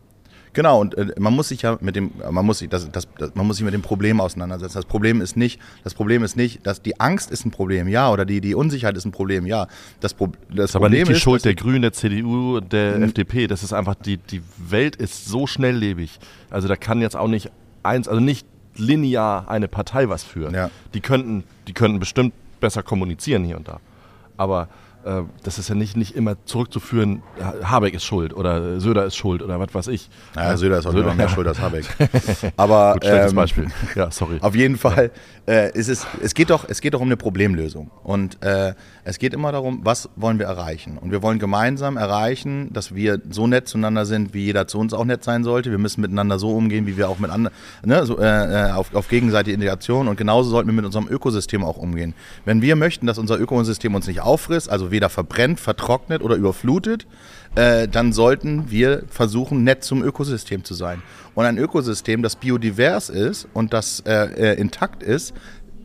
Genau, und äh, man muss sich ja mit dem, man muss sich, das, das, das, man muss sich mit dem Problem auseinandersetzen. Das Problem ist nicht, das Problem ist nicht, dass die Angst ist ein Problem, ja, oder die, die Unsicherheit ist ein Problem, ja. Das, Pro, das Das ist aber Problem nicht die ist, Schuld der Grünen, der CDU, der FDP. Das ist einfach, die, die Welt ist so schnelllebig. Also da kann jetzt auch nicht eins, also nicht linear eine Partei was führen. Ja. Die könnten, die könnten bestimmt besser kommunizieren hier und da. Aber äh, das ist ja nicht, nicht immer zurückzuführen, Ha- Habeck ist schuld oder Söder ist schuld oder was weiß ich. Naja, Söder ist auch Söder- immer mehr schuld als Habeck. Aber Gut, schlechtes ähm, Beispiel. Ja, sorry. Auf jeden Fall äh, ist es, es geht doch, es geht doch um eine Problemlösung. Und äh, es geht immer darum, was wollen wir erreichen? Und wir wollen gemeinsam erreichen, dass wir so nett zueinander sind, wie jeder zu uns auch nett sein sollte. Wir müssen miteinander so umgehen, wie wir auch mit anderen, ne, so, äh, äh, auf, auf gegenseitige Integration. Und genauso sollten wir mit unserem Ökosystem auch umgehen. Wenn wir möchten, dass unser Ökosystem uns nicht auffrisst, also weder verbrennt, vertrocknet oder überflutet, äh, dann sollten wir versuchen, nett zum Ökosystem zu sein. Und ein Ökosystem, das biodivers ist und das äh, äh, intakt ist,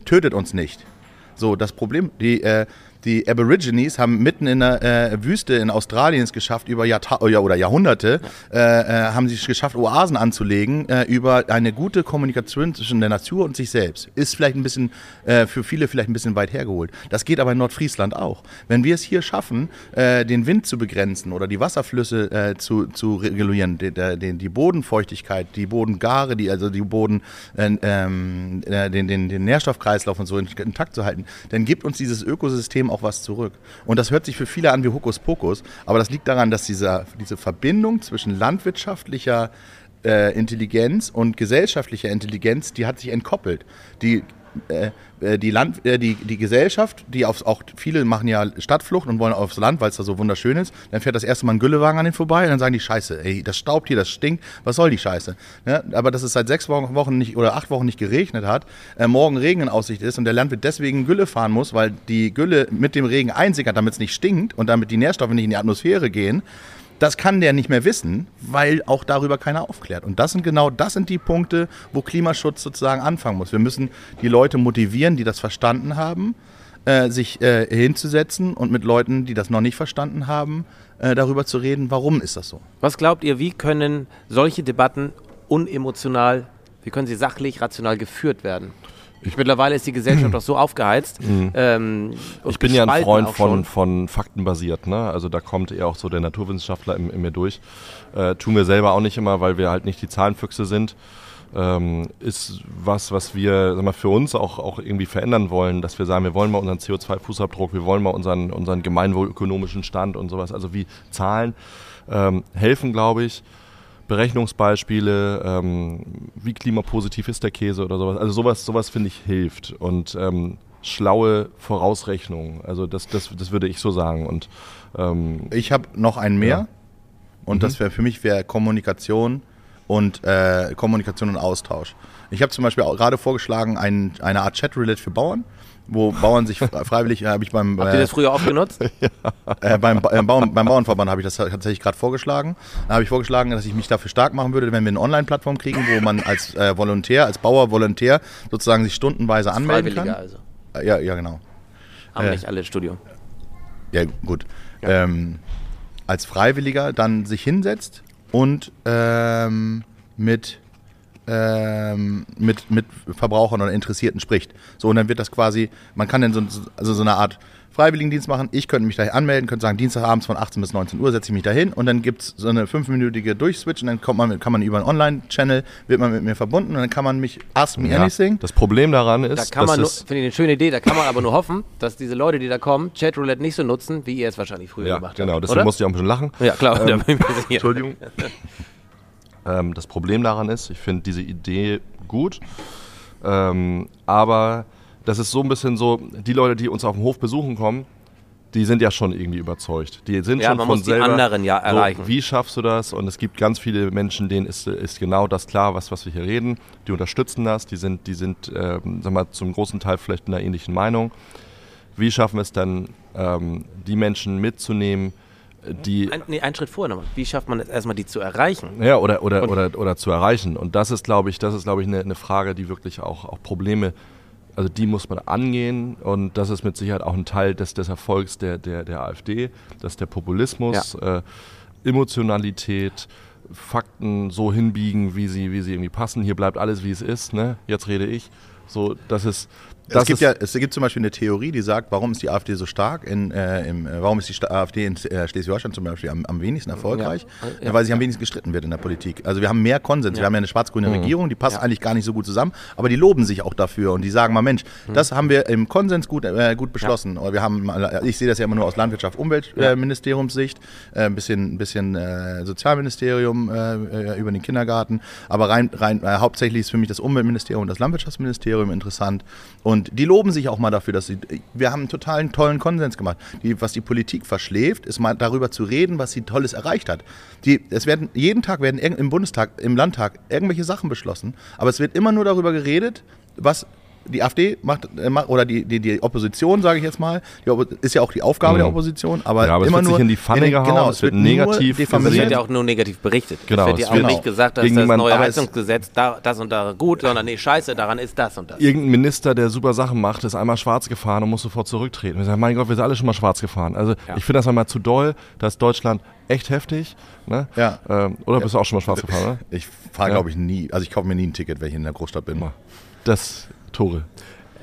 tötet uns nicht. So, das Problem, die, äh, die Aborigines haben mitten in der äh, Wüste in Australien es geschafft, über Jahrta ja, oder Jahrhunderte, äh, äh, haben sie es geschafft, Oasen anzulegen, äh, über eine gute Kommunikation zwischen der Natur und sich selbst. Ist vielleicht ein bisschen, äh, für viele vielleicht ein bisschen weit hergeholt. Das geht aber in Nordfriesland auch. Wenn wir es hier schaffen, äh, den Wind zu begrenzen oder die Wasserflüsse zu, zu regulieren, die, den, die Bodenfeuchtigkeit, die Bodengare, die, also die Boden, äh, ähm, äh, den, den, den Nährstoffkreislauf und so intakt zu halten, dann gibt uns dieses Ökosystem auch was zurück. Und das hört sich für viele an wie Hokuspokus, aber das liegt daran, dass dieser, diese Verbindung zwischen landwirtschaftlicher äh, Intelligenz und gesellschaftlicher Intelligenz, die hat sich entkoppelt. Die, äh, äh, die, Land, äh, die, die Gesellschaft, die aufs, auch viele machen ja Stadtflucht und wollen aufs Land, weil es da so wunderschön ist, dann fährt das erste Mal ein Güllewagen an den vorbei und dann sagen die Scheiße, ey, das staubt hier, das stinkt, was soll die Scheiße? Ja, aber dass es seit sechs Wochen, nicht oder acht Wochen nicht geregnet hat, äh, morgen Regen in Aussicht ist und der Landwirt deswegen Gülle fahren muss, weil die Gülle mit dem Regen einsickert, damit es nicht stinkt und damit die Nährstoffe nicht in die Atmosphäre gehen, das kann der nicht mehr wissen, weil auch darüber keiner aufklärt. Und das sind genau das sind die Punkte, wo Klimaschutz sozusagen anfangen muss. Wir müssen die Leute motivieren, die das verstanden haben, äh, sich äh, hinzusetzen und mit Leuten, die das noch nicht verstanden haben, äh, darüber zu reden, warum ist das so. Was glaubt ihr, wie können solche Debatten unemotional, wie können sie sachlich, rational geführt werden? Mittlerweile ist die Gesellschaft doch so aufgeheizt. Ähm, und Ich bin ja ein Freund von, von faktenbasiert, ne? Also da kommt eher auch so der Naturwissenschaftler in, in mir durch. Äh, tun wir selber auch nicht immer, weil wir halt nicht die Zahlenfüchse sind. Ähm, ist was, was wir sag mal, für uns auch, auch irgendwie verändern wollen, dass wir sagen, wir wollen mal unseren CO2-Fußabdruck, wir wollen mal unseren, unseren gemeinwohlökonomischen Stand und sowas. Also wie Zahlen ähm, helfen, glaube ich. Berechnungsbeispiele, ähm, wie klimapositiv ist der Käse oder sowas. Also sowas, sowas finde ich hilft. Und ähm, schlaue Vorausrechnungen. Also das, das, das würde ich so sagen. Und ähm, Ich habe noch einen mehr Ja. und das wäre für mich wäre Kommunikation und äh, Kommunikation und Austausch. Ich habe zum Beispiel gerade vorgeschlagen, ein, eine Art Chat-Roulette für Bauern, wo Bauern sich fre- freiwillig, habe ich beim, Habt ihr äh, das früher oft genutzt? äh, beim, äh, Bauern, beim Bauernverband habe ich das tatsächlich gerade vorgeschlagen. Da habe ich vorgeschlagen, dass ich mich dafür stark machen würde, wenn wir eine Online-Plattform kriegen, wo man als äh, Volontär, als Bauer Volontär sozusagen sich stundenweise anmelden Freiwilliger kann. also. Äh, Ja, ja, genau. Haben Äh. nicht alle Studium. Ja, gut. Ähm, als Freiwilliger dann sich hinsetzt und ähm, mit, ähm, mit, mit Verbrauchern oder Interessierten spricht. So, und dann wird das quasi, man kann dann so, also so eine Art Freiwilligendienst machen. Ich könnte mich da anmelden, könnte sagen, Dienstagabends von 18 bis 19 Uhr setze ich mich da hin und dann gibt es so eine fünfminütige Durchswitch und dann kommt man, kann man über einen Online-Channel, wird man mit mir verbunden und dann kann man mich Ask Me ja, Anything. das Problem daran Da ist, kann man, nur- finde ich eine schöne Idee, da kann man aber nur hoffen, dass diese Leute, die da kommen, Chatroulette nicht so nutzen, wie ihr es wahrscheinlich früher ja, gemacht genau, habt. deswegen oder? musste ich auch ein bisschen lachen. Ja, klar. da bin ich mir sicher. Entschuldigung. ähm, das Problem daran ist, ich finde diese Idee gut, ähm, aber das ist so ein bisschen so, die Leute, die uns auf dem Hof besuchen kommen, die sind ja schon irgendwie überzeugt. Die sind Ja, schon man von muss die selber. anderen ja erreichen. So, wie schaffst du das? Und es gibt ganz viele Menschen, denen ist, ist genau das klar, was, was wir hier reden. Die unterstützen das, die sind, die sind ähm, sag mal, zum großen Teil vielleicht in einer ähnlichen Meinung. Wie schaffen wir es dann, ähm, die Menschen mitzunehmen, die Ein, nee, einen Schritt vorher nochmal. Wie schafft man es erstmal, die zu erreichen? ja, oder, oder, Und- oder, oder zu erreichen. Und das ist, glaube ich, das ist, glaube ich, eine, eine Frage, die wirklich auch, auch Probleme, also die muss man angehen und das ist mit Sicherheit auch ein Teil des, des Erfolgs der, der, der AfD, dass der Populismus, äh, Emotionalität, Fakten so hinbiegen, wie sie, wie sie irgendwie passen. Hier bleibt alles, wie es ist. Ne? Jetzt rede ich. So, das ist. Es, gibt ja, es gibt zum Beispiel eine Theorie, die sagt, warum ist die AfD so stark, in, äh, im, äh, warum ist die AfD in äh, Schleswig-Holstein zum Beispiel am, am wenigsten erfolgreich? Ja. Äh, Weil sie am wenigsten gestritten wird in der Politik. Also wir haben mehr Konsens. Wir haben ja eine schwarz-grüne Regierung, die passt Ja. eigentlich gar nicht so gut zusammen, aber die loben sich auch dafür und die sagen mal, Mensch, das haben wir im Konsens gut, äh, gut beschlossen. Oder wir haben, mal- ich sehe das ja immer nur aus Landwirtschaft, Umweltministeriumssicht, äh, ein bisschen, ein bisschen äh, Sozialministerium äh, äh, über den Kindergarten, aber rein, rein äh, hauptsächlich ist für mich das Umweltministerium und das Landwirtschaftsministerium interessant. Und die loben sich auch mal dafür, dass sie, wir haben einen totalen tollen Konsens gemacht. Die, was die Politik verschläft, ist mal darüber zu reden, was sie Tolles erreicht hat. Die, es werden, jeden Tag werden im Bundestag, im Landtag irgendwelche Sachen beschlossen, aber es wird immer nur darüber geredet, was die AfD macht, äh, macht oder die, die, die Opposition, sage ich jetzt mal, ist ja auch die Aufgabe Mhm. der Opposition, aber, Ja, aber es immer nur in die Pfanne den- gehauen, genau, es wird nur negativ Es wird ja auch nur negativ berichtet. Genau, es wird ja auch wird nicht gesagt, dass gegen das niemanden- neue Heizungsgesetz da, das und da gut, sondern nee, scheiße, daran ist das und das. irgendein Minister, der super Sachen macht, ist einmal schwarz gefahren und muss sofort zurücktreten. Wir sagen, mein Gott, wir sind alle schon mal schwarz gefahren. Also Ja. ich finde das einmal zu doll. Da ist Deutschland echt heftig. Ne? Ja. Ähm, oder bist du auch schon mal schwarz gefahren, oder? Ich fahre, Ja. glaube ich, nie, also ich kaufe mir nie ein Ticket, wenn ich in der Großstadt bin. Das, Tore.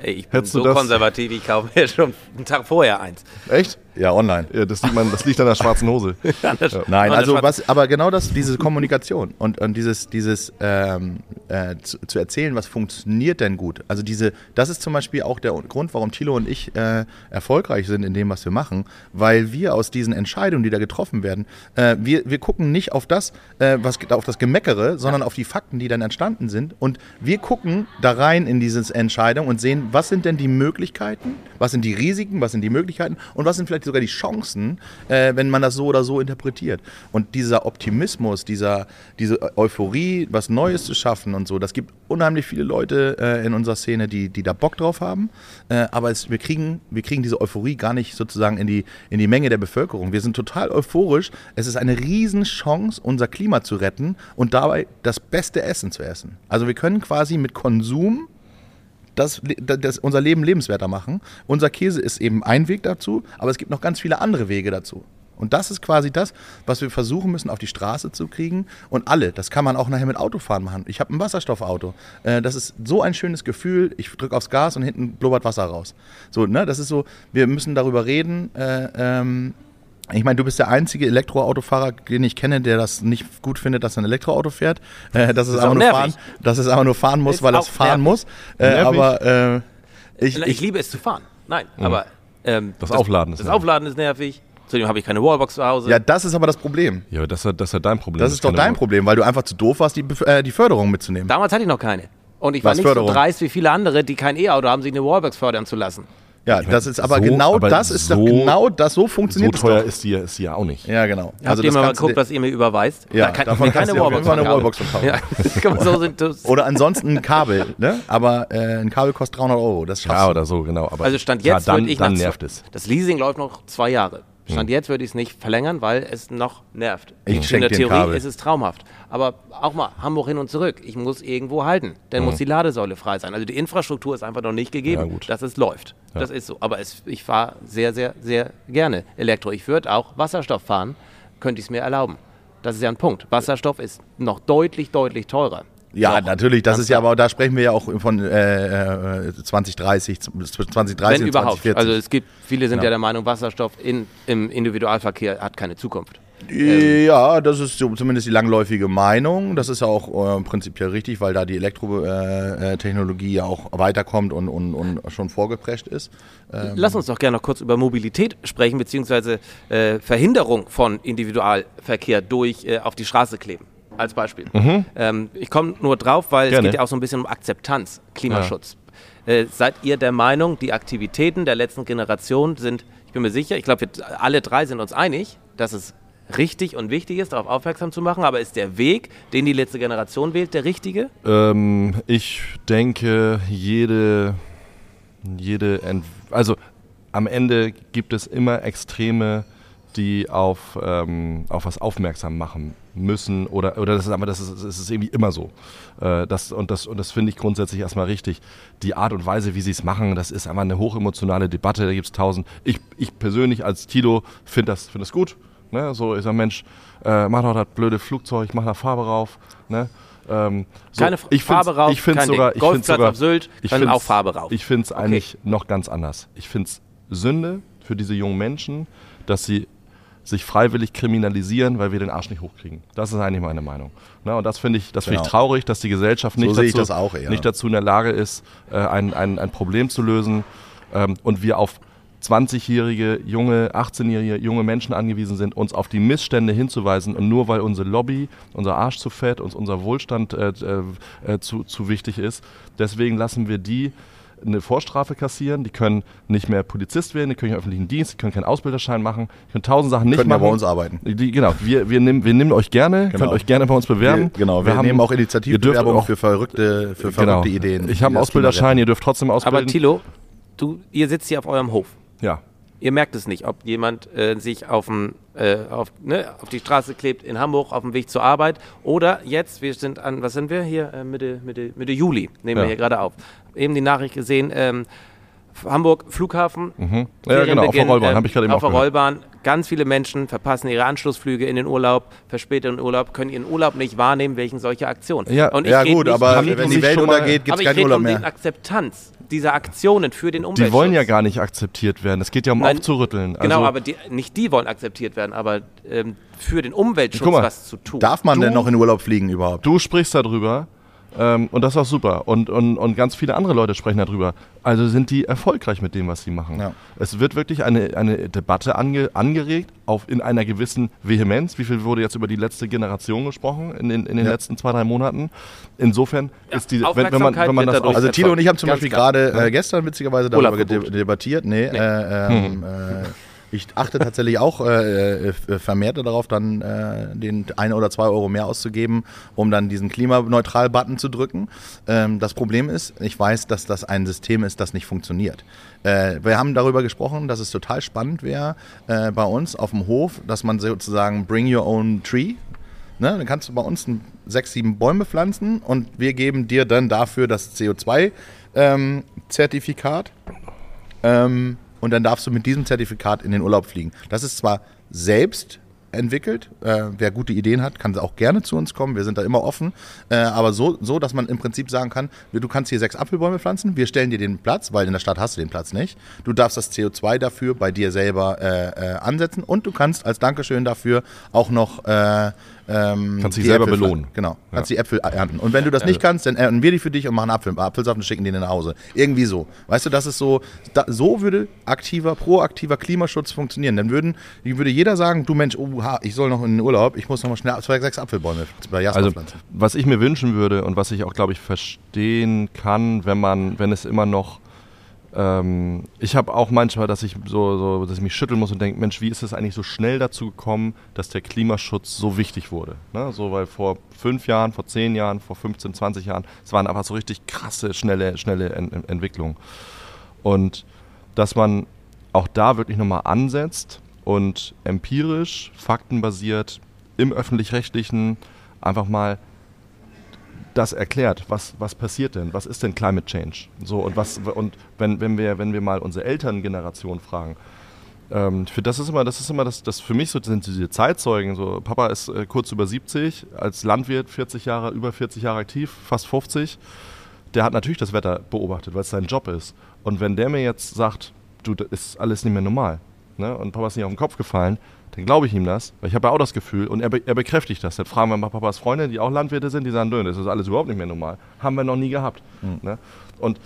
Ich bin Hättest du so konservativ, ich kaufe mir schon einen Tag vorher eins. Echt? Ja, online. Ja, das, sieht man, das liegt an der schwarzen Hose. Nein, Und also das war- was, aber genau das, diese Kommunikation und, und dieses, dieses ähm, äh, zu, zu erzählen, was funktioniert denn gut. Also diese, das ist zum Beispiel auch der Grund, warum Thilo und ich äh, erfolgreich sind in dem, was wir machen, weil wir aus diesen Entscheidungen, die da getroffen werden, äh, wir, wir gucken nicht auf das, äh, was auf das Gemeckere, sondern auf die Fakten, die dann entstanden sind. Und wir gucken da rein in diese Entscheidung und sehen, was sind denn die Möglichkeiten, was sind die Risiken, was sind die Möglichkeiten und was sind vielleicht sogar die Chancen, äh, wenn man das so oder so interpretiert. Und dieser Optimismus, dieser, diese Euphorie, was Neues zu schaffen und so, das gibt unheimlich viele Leute äh, in unserer Szene, die, die da Bock drauf haben. Äh, aber es, wir, kriegen, wir kriegen diese Euphorie gar nicht sozusagen in die, in die Menge der Bevölkerung. Wir sind total euphorisch. Es ist eine Riesenchance, unser Klima zu retten und dabei das beste Essen zu essen. Also wir können quasi mit Konsum das, das unser Leben lebenswerter machen. Unser Käse ist eben ein Weg dazu, aber es gibt noch ganz viele andere Wege dazu. Und das ist quasi das, was wir versuchen müssen, auf die Straße zu kriegen. Und alle, das kann man auch nachher mit Autofahren machen. Ich habe ein Wasserstoffauto. Äh, das ist so ein schönes Gefühl. Ich drücke aufs Gas und hinten blubbert Wasser raus. So, ne, das ist so, wir müssen darüber reden. Äh, ähm, ich meine, du bist der einzige Elektroautofahrer, den ich kenne, der das nicht gut findet, dass er ein Elektroauto fährt. Äh, dass, es auch aber nur nervig. fahren, dass es aber nur fahren muss, Ist weil es fahren nervig. muss. Äh, aber äh, ich, Ich, ich, liebe es zu fahren. Nein, aber ähm, Das Aufladen ist das nervig. Aufladen ist nervig. Zudem habe ich keine Wallbox zu Hause. ja, das ist aber das Problem. Ja, das ist, ja- das ist dein Problem. Das ist doch dein Wor- Problem, weil du einfach zu doof warst, die, äh, die Förderung mitzunehmen. Damals hatte ich noch keine. Und ich war Was, nicht Förderung? so dreist wie viele andere, die kein E-Auto haben, sich eine Wallbox fördern zu lassen. Ja, das ist aber so- genau aber das ist doch so- genau das, so So funktioniert es teuer doch. ist die, ja- ist die ja auch nicht. Ja, genau. Habt ihr das mal geguckt, was ihr mir überweist? Ja, da kann davon ich mir keine Wallbox eine verkaufen. Wallbox von kaufen. Ja, so. Oder ansonsten ein Kabel, ne? Aber äh, ein Kabel kostet 300 Euro. Das schaffst Ja, oder so, genau. Aber Also Stand jetzt dann, würde ich dann nervt es. Das Leasing läuft noch zwei Jahre. Stand jetzt würde ich es nicht verlängern, weil es noch nervt. Ich In der Theorie ist es traumhaft. Aber auch mal Hamburg hin und zurück. Ich muss irgendwo halten. Dann Mhm. muss die Ladesäule frei sein. Also die Infrastruktur ist einfach noch nicht gegeben, Ja, gut. dass es läuft. Das ist so. Aber es, ich fahre sehr, sehr, sehr gerne Elektro. Ich würde auch Wasserstoff fahren, könnte ich es mir erlauben. Das ist ja ein Punkt. Wasserstoff ist noch deutlich, deutlich teurer. Ja, Doch, natürlich, das ist ja, aber da sprechen wir ja auch von äh, äh, 2030, zwischen 2030 Wenn und überhaupt. 2040. Also es gibt, viele sind Genau. ja der Meinung, Wasserstoff in, im Individualverkehr hat keine Zukunft. Ja, das ist zumindest die langläufige Meinung. Das ist ja auch äh, prinzipiell richtig, weil da die Elektrotechnologie ja auch weiterkommt und, und, und schon vorgeprescht ist. Ähm, Lass uns doch gerne noch kurz über Mobilität sprechen, beziehungsweise äh, Verhinderung von Individualverkehr durch äh, auf die Straße kleben. Als Beispiel. Ähm, ich komme nur drauf, es Gerne. geht ja auch so ein bisschen um Akzeptanz, Klimaschutz. Äh, seid ihr der Meinung, die Aktivitäten der letzten Generation sind, ich bin mir sicher, ich glaube, wir alle drei sind uns einig, dass es richtig und wichtig ist, darauf aufmerksam zu machen, aber ist der Weg, den die letzte Generation wählt, der richtige? Ähm, ich denke, jede, jede, Ent also am Ende gibt es immer Extreme, die auf, ähm, auf was aufmerksam machen müssen oder, oder das ist aber das ist, das ist irgendwie immer so. Äh, das, und das, und das finde ich grundsätzlich erstmal richtig. Die Art und Weise, wie sie es machen, das ist einfach eine hochemotionale Debatte, da gibt es tausend. Ich, ich persönlich als Tilo finde das, find das gut. Ne? So, ich sage, Mensch, äh, mach doch das blöde Flugzeug, mach da Farbe rauf. Ne? Ähm, so, keine ich Farbe rauf, ich kein sogar, ich Golfplatz sogar, auf Sylt, ich können auch Farbe rauf. Ich finde es okay. eigentlich noch ganz anders. Ich finde es Sünde für diese jungen Menschen, dass sie sich freiwillig kriminalisieren, weil wir den Arsch nicht hochkriegen. Das ist eigentlich meine Meinung. Na, und das finde ich, das genau. ich traurig, dass die Gesellschaft nicht, so dazu, nicht dazu in der Lage ist, äh, ein, ein, ein Problem zu lösen ähm, und wir auf 20-jährige, junge, 18-jährige, junge Menschen angewiesen sind, uns auf die Missstände hinzuweisen und nur weil unsere Lobby, unser Arsch zu fett, uns unser Wohlstand äh, äh, äh, zu, zu wichtig ist, deswegen lassen wir die eine Vorstrafe kassieren, die können nicht mehr Polizist werden, die können nicht öffentlichen Dienst, die können keinen Ausbilderschein machen, die können tausend Sachen nicht können machen. ja bei uns arbeiten. Die, genau, wir, wir, nehmen, wir nehmen euch gerne, genau. könnt euch gerne bei uns bewerben. Wir, genau, wir, wir haben, nehmen auch Initiativbewerbungen für verrückte, für verrückte genau. Ideen. Ich habe einen Ausbilderschein, ihr dürft trotzdem ausbilden. Aber Tilo, du, ihr sitzt hier auf eurem Hof. Ja. Ihr merkt es nicht, ob jemand äh, sich auf, dem, äh, auf, ne, auf, die Straße klebt in Hamburg auf dem Weg zur Arbeit oder jetzt, wir sind an, was sind wir hier, äh, Mitte, Mitte, Mitte Juli, nehmen ja. wir hier gerade auf. Eben die Nachricht gesehen, ähm, Hamburg Flughafen. Mhm. Ja, genau, auf der Rollbahn, ähm, habe ich gerade eben Auf der Rollbahn, ganz viele Menschen verpassen ihre Anschlussflüge in den Urlaub, verspäteten Urlaub, können ihren Urlaub nicht wahrnehmen wegen solcher Aktionen. Ja, ja gut, aber wenn die Welt untergeht, gibt es keinen Urlaub mehr. Aber ich um die Akzeptanz dieser Aktionen für den Umweltschutz. Die wollen ja gar nicht akzeptiert werden. Es geht ja um Nein, aufzurütteln. Genau, also genau, aber die, nicht die wollen akzeptiert werden, aber ähm, für den Umweltschutz mal, was zu tun. Darf man du, denn noch in Urlaub fliegen überhaupt? Du sprichst darüber. Ähm, und das ist auch super. Und, und, und ganz viele andere Leute sprechen darüber. Also sind die erfolgreich mit dem, was sie machen. Ja. Es wird wirklich eine, eine Debatte ange, angeregt, auf in einer gewissen Vehemenz. Wie viel wurde jetzt über die letzte Generation gesprochen in, in, in den ja. letzten zwei, drei Monaten? Insofern ja, ist die, wenn, wenn, man, wenn man das Also Tilo und ich haben zum Beispiel gerade äh, gestern witzigerweise darüber debattiert. Nee, nee. Äh, ähm, hm. äh, ich achte tatsächlich auch äh, äh, vermehrt darauf, dann äh, den ein oder zwei Euro mehr auszugeben, um dann diesen Klimaneutral-Button zu drücken. Ähm, das Problem ist, ich weiß, dass das ein System ist, das nicht funktioniert. Äh, wir haben darüber gesprochen, dass es total spannend wäre äh, bei uns auf dem Hof, dass man sozusagen Bring Your Own Tree Ne, dann kannst du bei uns sechs, sieben Bäume pflanzen und wir geben dir dann dafür das CO2-Zertifikat. Ähm, und dann darfst du mit diesem Zertifikat in den Urlaub fliegen. Das ist zwar selbst entwickelt. Äh, wer gute Ideen hat, kann auch gerne zu uns kommen. Wir sind da immer offen. Äh, aber so, so, dass man im Prinzip sagen kann, du kannst hier sechs Apfelbäume pflanzen, wir stellen dir den Platz, weil in der Stadt hast du den Platz nicht. Du darfst das CO2 dafür bei dir selber äh, äh, ansetzen und du kannst als Dankeschön dafür auch noch äh, ähm, kannst dich selber Äpfel belohnen. Genau, kannst ja. die Äpfel ernten. Und wenn du das nicht kannst, dann ernten wir die für dich und machen Apfel, Apfelsaft und schicken die nach Hause. Irgendwie so. Weißt du, das ist so, da, so würde aktiver, proaktiver Klimaschutz funktionieren. Dann würden, würde jeder sagen, du Mensch, oh, ich soll noch in den Urlaub, ich muss noch mal schnell zwei, sechs Apfelbäume bei Jasper also, pflanzen. Was ich mir wünschen würde und was ich auch, glaube ich, verstehen kann, wenn man, wenn es immer noch ähm, ich habe auch manchmal, dass ich so, so, dass ich mich schütteln muss und denke, Mensch, wie ist es eigentlich so schnell dazu gekommen, dass der Klimaschutz so wichtig wurde? Ne? So, weil vor fünf Jahren, vor zehn Jahren, vor 15, 20 Jahren, es waren einfach so richtig krasse, schnelle, schnelle Ent Entwicklungen. Und dass man auch da wirklich nochmal ansetzt und empirisch, faktenbasiert im öffentlich-rechtlichen einfach mal das erklärt, was, was passiert denn, was ist denn Climate Change? So, und was, und wenn, wenn, wir, wenn wir mal unsere Elterngeneration fragen, ähm, für das ist immer, das ist immer das, das für mich so sind diese Zeitzeugen. So, Papa ist äh, kurz über 70, als Landwirt 40 Jahre, über 40 Jahre aktiv, fast 50. Der hat natürlich das Wetter beobachtet, weil es sein Job ist. Und wenn der mir jetzt sagt, du, das ist alles nicht mehr normal, ne? und Papa ist nicht auf den Kopf gefallen, dann glaube ich ihm das, weil ich habe ja auch das Gefühl und er, be er bekräftigt das. Dann fragen wir mal Papas Freunde, die auch Landwirte sind, die sagen, Nö, das ist alles überhaupt nicht mehr normal. Haben wir noch nie gehabt. Mhm. Ne? Und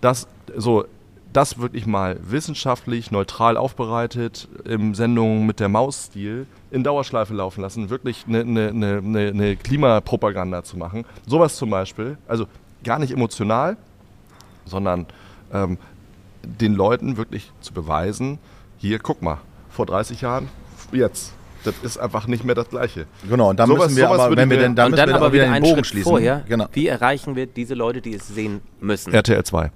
das so, das wirklich mal wissenschaftlich, neutral aufbereitet, im Sendungen mit der Maus-Stil in Dauerschleife laufen lassen, wirklich eine ne, ne, ne, ne Klimapropaganda zu machen. Sowas zum Beispiel, also gar nicht emotional, sondern ähm, den Leuten wirklich zu beweisen, hier, guck mal, vor 30 Jahren, jetzt. Das ist einfach nicht mehr das Gleiche. Genau, und da Sowas- müssen wir sowas aber, wenn wir denn, da und dann wir aber wieder wieder den einen Bogen Schritt schließen. vorher. Genau. Wie erreichen wir diese Leute, die es sehen müssen? RTL 2.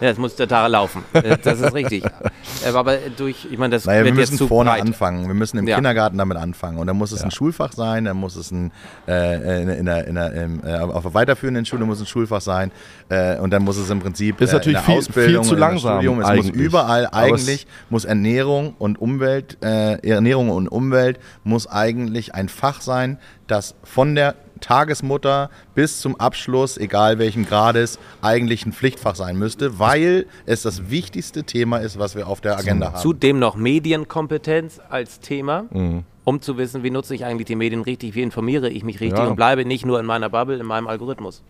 Ja, das muss der Tag laufen. Äh, Das ist richtig. Äh, Aber durch, ich meine, das Naja, wir wird müssen jetzt zu vorne breit. anfangen. Wir müssen im Ja. Kindergarten damit anfangen. Und dann muss es ein Schulfach sein, dann muss es ein, äh, in, in, der- in, der- im, äh, auf der weiterführenden Schule muss ein Schulfach sein. Äh, und dann muss es im Prinzip Ist äh, natürlich in der viel- Ausbildung, viel zu langsam Studium, es muss eigentlich. überall Aber es- eigentlich, muss Ernährung und Umwelt, äh, Ernährung und Umwelt muss eigentlich ein Fach sein, das von der Tagesmutter bis zum Abschluss, egal welchen Grades, eigentlich ein Pflichtfach sein müsste, weil es das wichtigste Thema ist, was wir auf der Agenda haben. Zudem noch Medienkompetenz als Thema, Mhm. um zu wissen, wie nutze ich eigentlich die Medien richtig, wie informiere ich mich richtig Ja. und bleibe nicht nur in meiner Bubble, in meinem Algorithmus.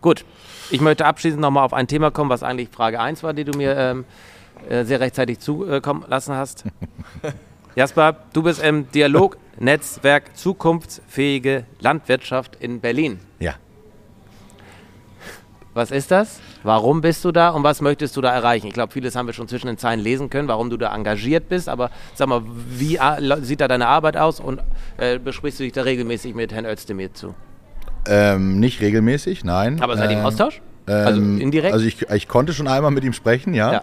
Gut, ich möchte abschließend nochmal auf ein Thema kommen, was eigentlich Frage 1 war, die du mir ähm, äh, sehr rechtzeitig zukommen lassen hast. Jasper, du bist im Dialognetzwerk Zukunftsfähige Landwirtschaft in Berlin. Ja. Was ist das? Warum bist du da und was möchtest du da erreichen? Ich glaube, vieles haben wir schon zwischen den Zeilen lesen können, warum du da engagiert bist. Aber sag mal, wie a- la- sieht da deine Arbeit aus und äh, besprichst du dich da regelmäßig mit Herrn Özdemir zu? Ähm, nicht regelmäßig, nein. Aber seid ihr im Ähm, Austausch? also ähm, indirekt? Also ich, ich konnte schon einmal mit ihm sprechen, ja.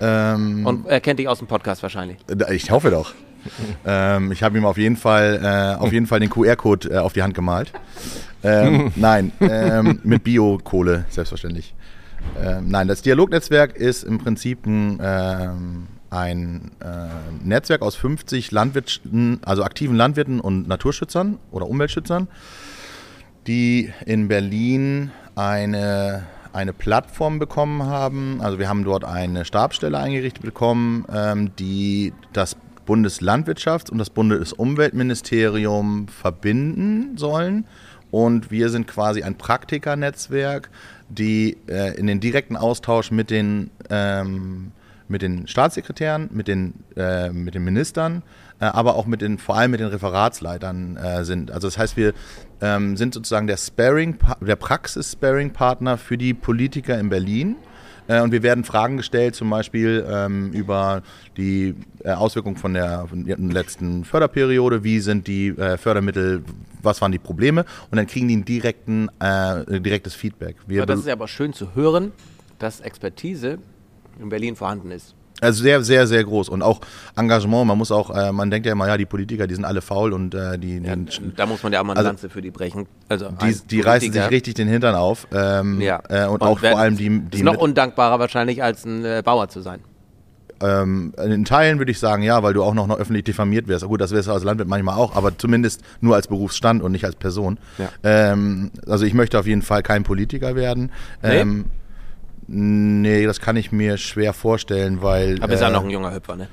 Ähm, und er kennt dich aus dem Podcast wahrscheinlich. ich hoffe doch. Ähm, ich habe ihm auf jeden Fall, äh, auf jeden Fall den QR-Code äh, auf die Hand gemalt. Ähm, nein, ähm, mit Biokohle, selbstverständlich. Ähm, nein, das Dialognetzwerk ist im Prinzip ein, ähm, ein äh, Netzwerk aus 50 Landwirten, also aktiven Landwirten und Naturschützern oder Umweltschützern, die in Berlin eine, eine Plattform bekommen haben. Also wir haben dort eine Stabsstelle eingerichtet bekommen, ähm, die das Bundeslandwirtschafts- und das Bundesumweltministerium verbinden sollen. Und wir sind quasi ein Praktikernetzwerk, die äh, in den direkten Austausch mit den, ähm, mit den Staatssekretären, mit den, äh, mit den Ministern, äh, aber auch mit den, vor allem mit den Referatsleitern äh, sind. Also das heißt, wir ähm, sind sozusagen der Sparing, der Praxis-Sparing-Partner für die Politiker in Berlin. Äh, Und wir werden Fragen gestellt, zum Beispiel ähm, über die äh, Auswirkungen von der, von der letzten Förderperiode. Wie sind die äh, Fördermittel, was waren die Probleme? Und dann kriegen die ein direkten, äh, direktes Feedback. Wir Aber das ist ja aber schön zu hören, dass Expertise in Berlin vorhanden ist. Also sehr, sehr, sehr groß und auch Engagement. Man muss auch, äh, man denkt ja immer, ja, die Politiker, die sind alle faul und äh, die, Ja, die, da muss man ja auch mal eine Also- Lanze für die brechen. Also die, die reißen sich richtig den Hintern auf. Ähm, Ja. äh, und, auch wer- vor allem die, die ist noch undankbarer wahrscheinlich als ein äh, Bauer zu sein. Ähm, in Teilen würde ich sagen, ja, weil du auch noch, noch öffentlich diffamiert wirst. Gut, das wirst du als Landwirt manchmal auch, aber zumindest nur als Berufsstand und nicht als Person. Ja. Ähm, also ich möchte auf jeden Fall kein Politiker werden. Nee? Nee, das kann ich mir schwer vorstellen, weil. Aber ist ja äh, noch ein junger Hüpfer, ne?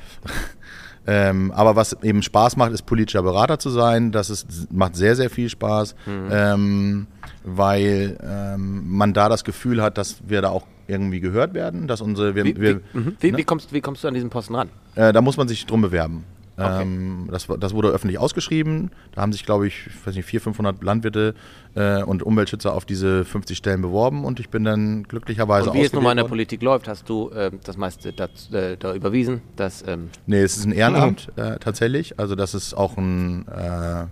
ähm, aber was eben Spaß macht, ist politischer Berater zu sein. Das ist, macht sehr, sehr viel Spaß, Mhm. ähm, weil ähm, man da das Gefühl hat, dass wir da auch irgendwie gehört werden, dass unsere, wir, Wie, wir, wie, mhm. wie, ne? wie, kommst, wie kommst du an diesen Posten ran? Äh, da muss man sich drum bewerben. Okay. Ähm, das, das wurde öffentlich ausgeschrieben. Da haben sich, glaube ich, ich weiß nicht, 400, 500 Landwirte äh, und Umweltschützer auf diese 50 Stellen beworben und ich bin dann glücklicherweise Und wie es nun mal in der. Politik läuft, hast du äh, das meiste da, äh, da überwiesen, dass ähm, Nee, es ist ein Ehrenamt äh, tatsächlich. Also das ist auch ein, äh,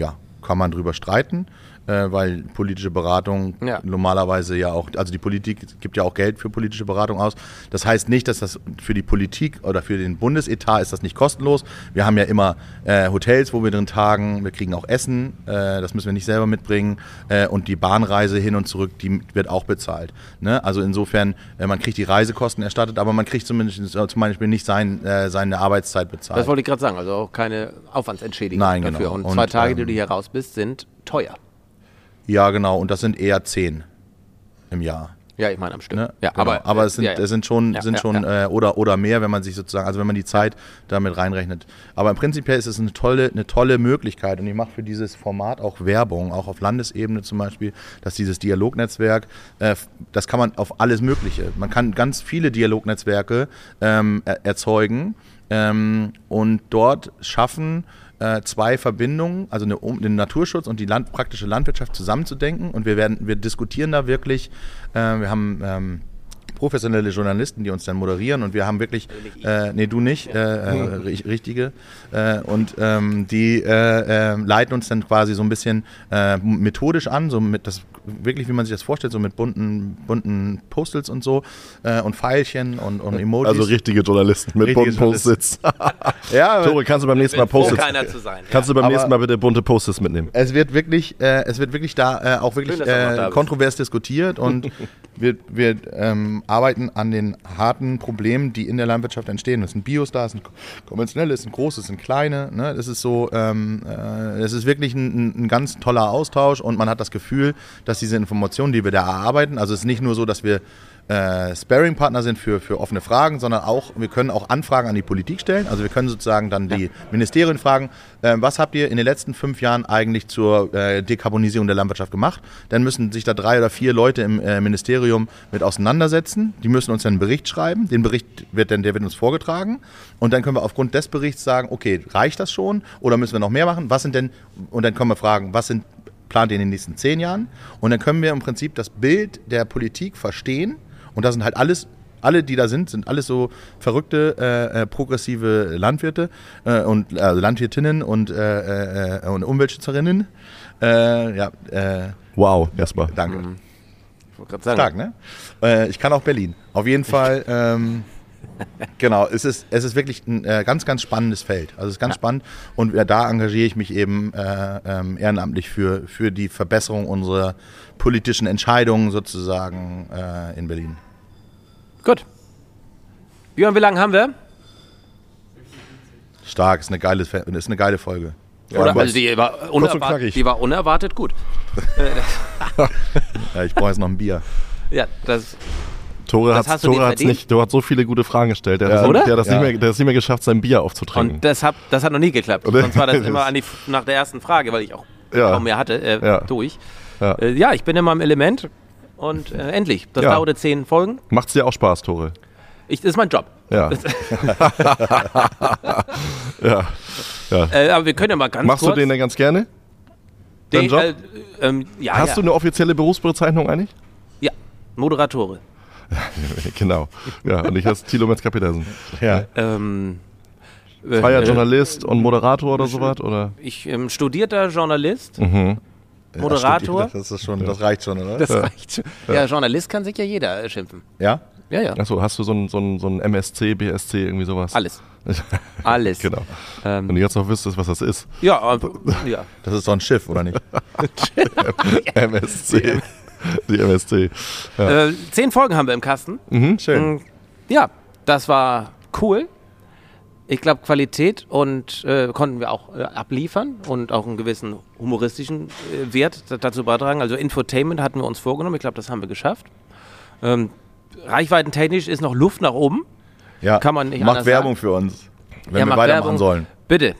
ja, kann man drüber streiten, äh, weil politische Beratung Ja. normalerweise ja auch, also die Politik gibt ja auch Geld für politische Beratung aus. Das heißt nicht, dass das für die Politik oder für den Bundesetat ist das nicht kostenlos. Wir haben ja immer äh, Hotels, wo wir drin tagen, wir kriegen auch Essen, äh, das müssen wir nicht selber mitbringen äh, und die Bahnreise hin und zurück, die wird auch bezahlt. Ne? Also insofern, äh, man kriegt die Reisekosten erstattet, aber man kriegt zumindest äh, zum Beispiel nicht sein, seine Arbeitszeit bezahlt. das wollte ich gerade sagen, also auch keine Aufwandsentschädigung Nein, dafür. genau. Und, Und, zwei Tage, die ähm, du hier raus bist, sind teuer. Ja, genau. Und das sind eher zehn im Jahr. Ja, ich meine am Stück. Ne? Ja, genau. aber, aber äh, es sind, ja, ja. Es sind schon, Ja, sind schon. Äh, oder, oder mehr, wenn man sich sozusagen, also wenn man die Zeit damit reinrechnet. Aber im Prinzip ist es eine tolle, eine tolle Möglichkeit und ich mache für dieses Format auch Werbung, auch auf Landesebene zum Beispiel, dass dieses Dialognetzwerk, äh, das kann man auf alles Mögliche. Man kann ganz viele Dialognetzwerke ähm, er erzeugen ähm, und dort schaffen, äh, zwei Verbindungen, also eine, um, den Naturschutz und die Land, praktische Landwirtschaft zusammenzudenken. Und wir werden, wir diskutieren da wirklich. Äh, wir haben ähm, professionelle Journalisten, die uns dann moderieren und wir haben wirklich, äh, nee, du nicht, äh, äh, richtige, äh, und ähm, die äh, äh, leiten uns dann quasi so ein bisschen äh, methodisch an, so mit das wirklich, wie man sich das vorstellt, so mit bunten, bunten Postels und so äh, und Pfeilchen und, und Emojis. Also richtige Journalisten mit Richtige bunten Post-its. ja, Tore, kannst du beim nächsten Mal Post-its keiner zu sein. Kannst du beim Aber- nächsten Mal bitte bunte Post-its mitnehmen? es wird wirklich, äh, es wird wirklich da äh, auch wirklich kontrovers diskutiert und wir, wir ähm, arbeiten an den harten Problemen, die in der Landwirtschaft entstehen. Das sind Bios da, das sind konventionelle, das sind große, das sind kleine. Ne? Das ist so, ähm, äh, es ist wirklich ein, ein ganz toller Austausch und man hat das Gefühl, dass diese Informationen, die wir da erarbeiten, also es ist nicht nur so, dass wir äh, Sparing-Partner sind für, für offene Fragen, sondern auch, wir können auch Anfragen an die Politik stellen. Also wir können sozusagen dann die Ministerien fragen, äh, was habt ihr in den letzten fünf Jahren eigentlich zur äh, Dekarbonisierung der Landwirtschaft gemacht? Dann müssen sich da drei oder vier Leute im äh, Ministerium mit auseinandersetzen. Die müssen uns dann einen Bericht schreiben. Den Bericht wird dann, der wird uns vorgetragen. Und dann können wir aufgrund des Berichts sagen, okay, reicht das schon? Oder müssen wir noch mehr machen? Was sind denn, und dann können wir fragen, was sind plant ihr in den nächsten zehn Jahren. Und dann können wir im Prinzip das Bild der Politik verstehen. Und das sind halt alles, alle, die da sind, sind alles so verrückte, äh, äh, progressive Landwirte äh, und äh, Landwirtinnen und, äh, äh, und Umweltschützerinnen. Äh, ja, äh, Wow, erstmal. danke. Ich wollte gerade sagen, Stark, ne? Äh, ich kann auch Berlin. Auf jeden Fall, ähm, genau, es ist, es ist wirklich ein äh, ganz, ganz spannendes Feld. Also es ist ganz spannend und äh, da engagiere ich mich eben äh, ähm, ehrenamtlich für, für die Verbesserung unserer politischen Entscheidungen sozusagen äh, in Berlin. Gut. Björn, wie lange haben wir? Stark, ist eine geile, ist eine geile Folge. Oder, aber also die war, unerwartet, die war unerwartet gut. Ja, ich brauche jetzt noch ein Bier. Ja, das, Tore Das hat Tore hat's nicht, Tore hat so viele gute Fragen gestellt. Der, Ja. hat, Oder? der, hat das Ja. nicht mehr, der hat es nicht mehr geschafft, sein Bier aufzutrinken. und das hat, das hat noch nie geklappt. Oder? Sonst war das immer die, nach der ersten Frage, weil ich auch Ja. kaum mehr hatte, äh, Ja. durch. Ja. Äh, ja, ich bin in meinem Element und äh, endlich. Das Ja. dauerte zehn Folgen. Macht's dir auch Spaß, Tore? Ich, das ist mein Job. Ja. ja. ja. Äh, aber wir können ja mal ganz Machst kurz... du den denn ganz gerne? deinen den, Job? Äh, ähm, ja, Hast ja. du eine offizielle Berufsbezeichnung eigentlich? Ja, Moderatore. genau. Ja, und ich heiße Thilo Metzger-Petersen. Ja. Ähm, äh, Freier äh, Journalist und Moderator oder sowas? Oder? Ich ähm, studierter Journalist, Mhm. Moderator. Das, ist schon, das reicht schon, oder? Das reicht schon. Ja. Journalist kann sich ja jeder schimpfen. Ja? Ja, ja. Achso, hast du so ein, so, ein, so ein MSC, BSC, irgendwie sowas? Alles. Alles. genau. Ähm, Wenn du jetzt noch wüsstest, was das ist. ja, ja. Das ist doch ein Schiff, oder nicht? MSC. Die MSC. Ja. Äh, zehn Folgen haben wir im Kasten. Schön. Mm, Ja, das war cool. Ich glaube, Qualität und äh, konnten wir auch äh, abliefern und auch einen gewissen humoristischen äh, Wert da- dazu beitragen. Also Infotainment hatten wir uns vorgenommen. Ich glaube, das haben wir geschafft. Ähm, reichweitentechnisch ist noch Luft nach oben. Ja. Kann man nicht Macht Werbung für uns, wenn Ja, wir weitermachen Werbung. sollen. Bitte.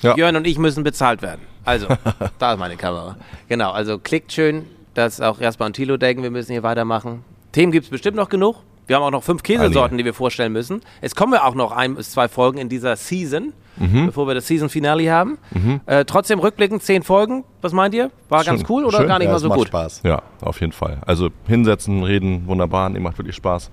Ja. Björn und ich müssen bezahlt werden. Also, da ist meine Kamera. Genau, also klickt schön, dass auch Jasper und Thilo denken, wir müssen hier weitermachen. Themen gibt es bestimmt noch genug. Wir haben auch noch fünf Käsesorten, Einige. die wir vorstellen müssen. Es kommen ja auch noch ein bis zwei Folgen in dieser Season, Mhm. bevor wir das Season-Finale haben. Äh, trotzdem rückblickend zehn Folgen. Was meint ihr? War ganz cool oder schön. gar nicht Ja, mal es so macht gut? Spaß. Ja, auf jeden Fall. Also hinsetzen, reden, wunderbar. Nee, macht wirklich Spaß.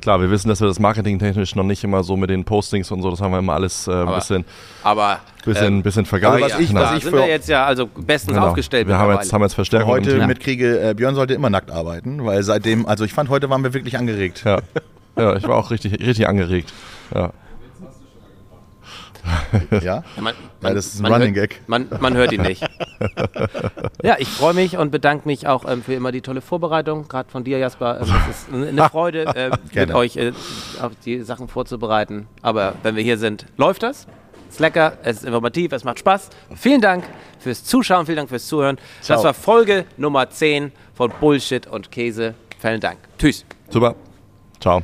Klar, wir wissen, dass wir das marketingtechnisch noch nicht immer so mit den Postings und so, das haben wir immer alles äh, ein bisschen, Aber bisschen, ähm, bisschen vergeigt. also was ich- da was ich sind für- wir jetzt ja also bestens Genau. aufgestellt. Wir haben jetzt, haben jetzt Verstärkung Heute mitkriege, äh, Björn sollte immer nackt arbeiten, weil seitdem, also ich fand, heute waren wir wirklich angeregt. Ja. ja, ich war auch richtig, richtig angeregt. Ja. Ja? Ja, man, Ja, das ist ein man Running hört, Gag. Man, man hört ihn nicht. ja, ich freue mich und bedanke mich auch ähm, für immer die tolle Vorbereitung, gerade von dir, Jasper. Ähm, es ist eine Freude, äh, mit euch äh, auf die Sachen vorzubereiten. Aber wenn wir hier sind, läuft das. Es ist lecker, es ist informativ, es macht Spaß. Vielen Dank fürs Zuschauen, vielen Dank fürs Zuhören. Das Ciao. war Folge Nummer 10 von Bullshit und Käse. Vielen Dank. Tschüss. Super. Ciao.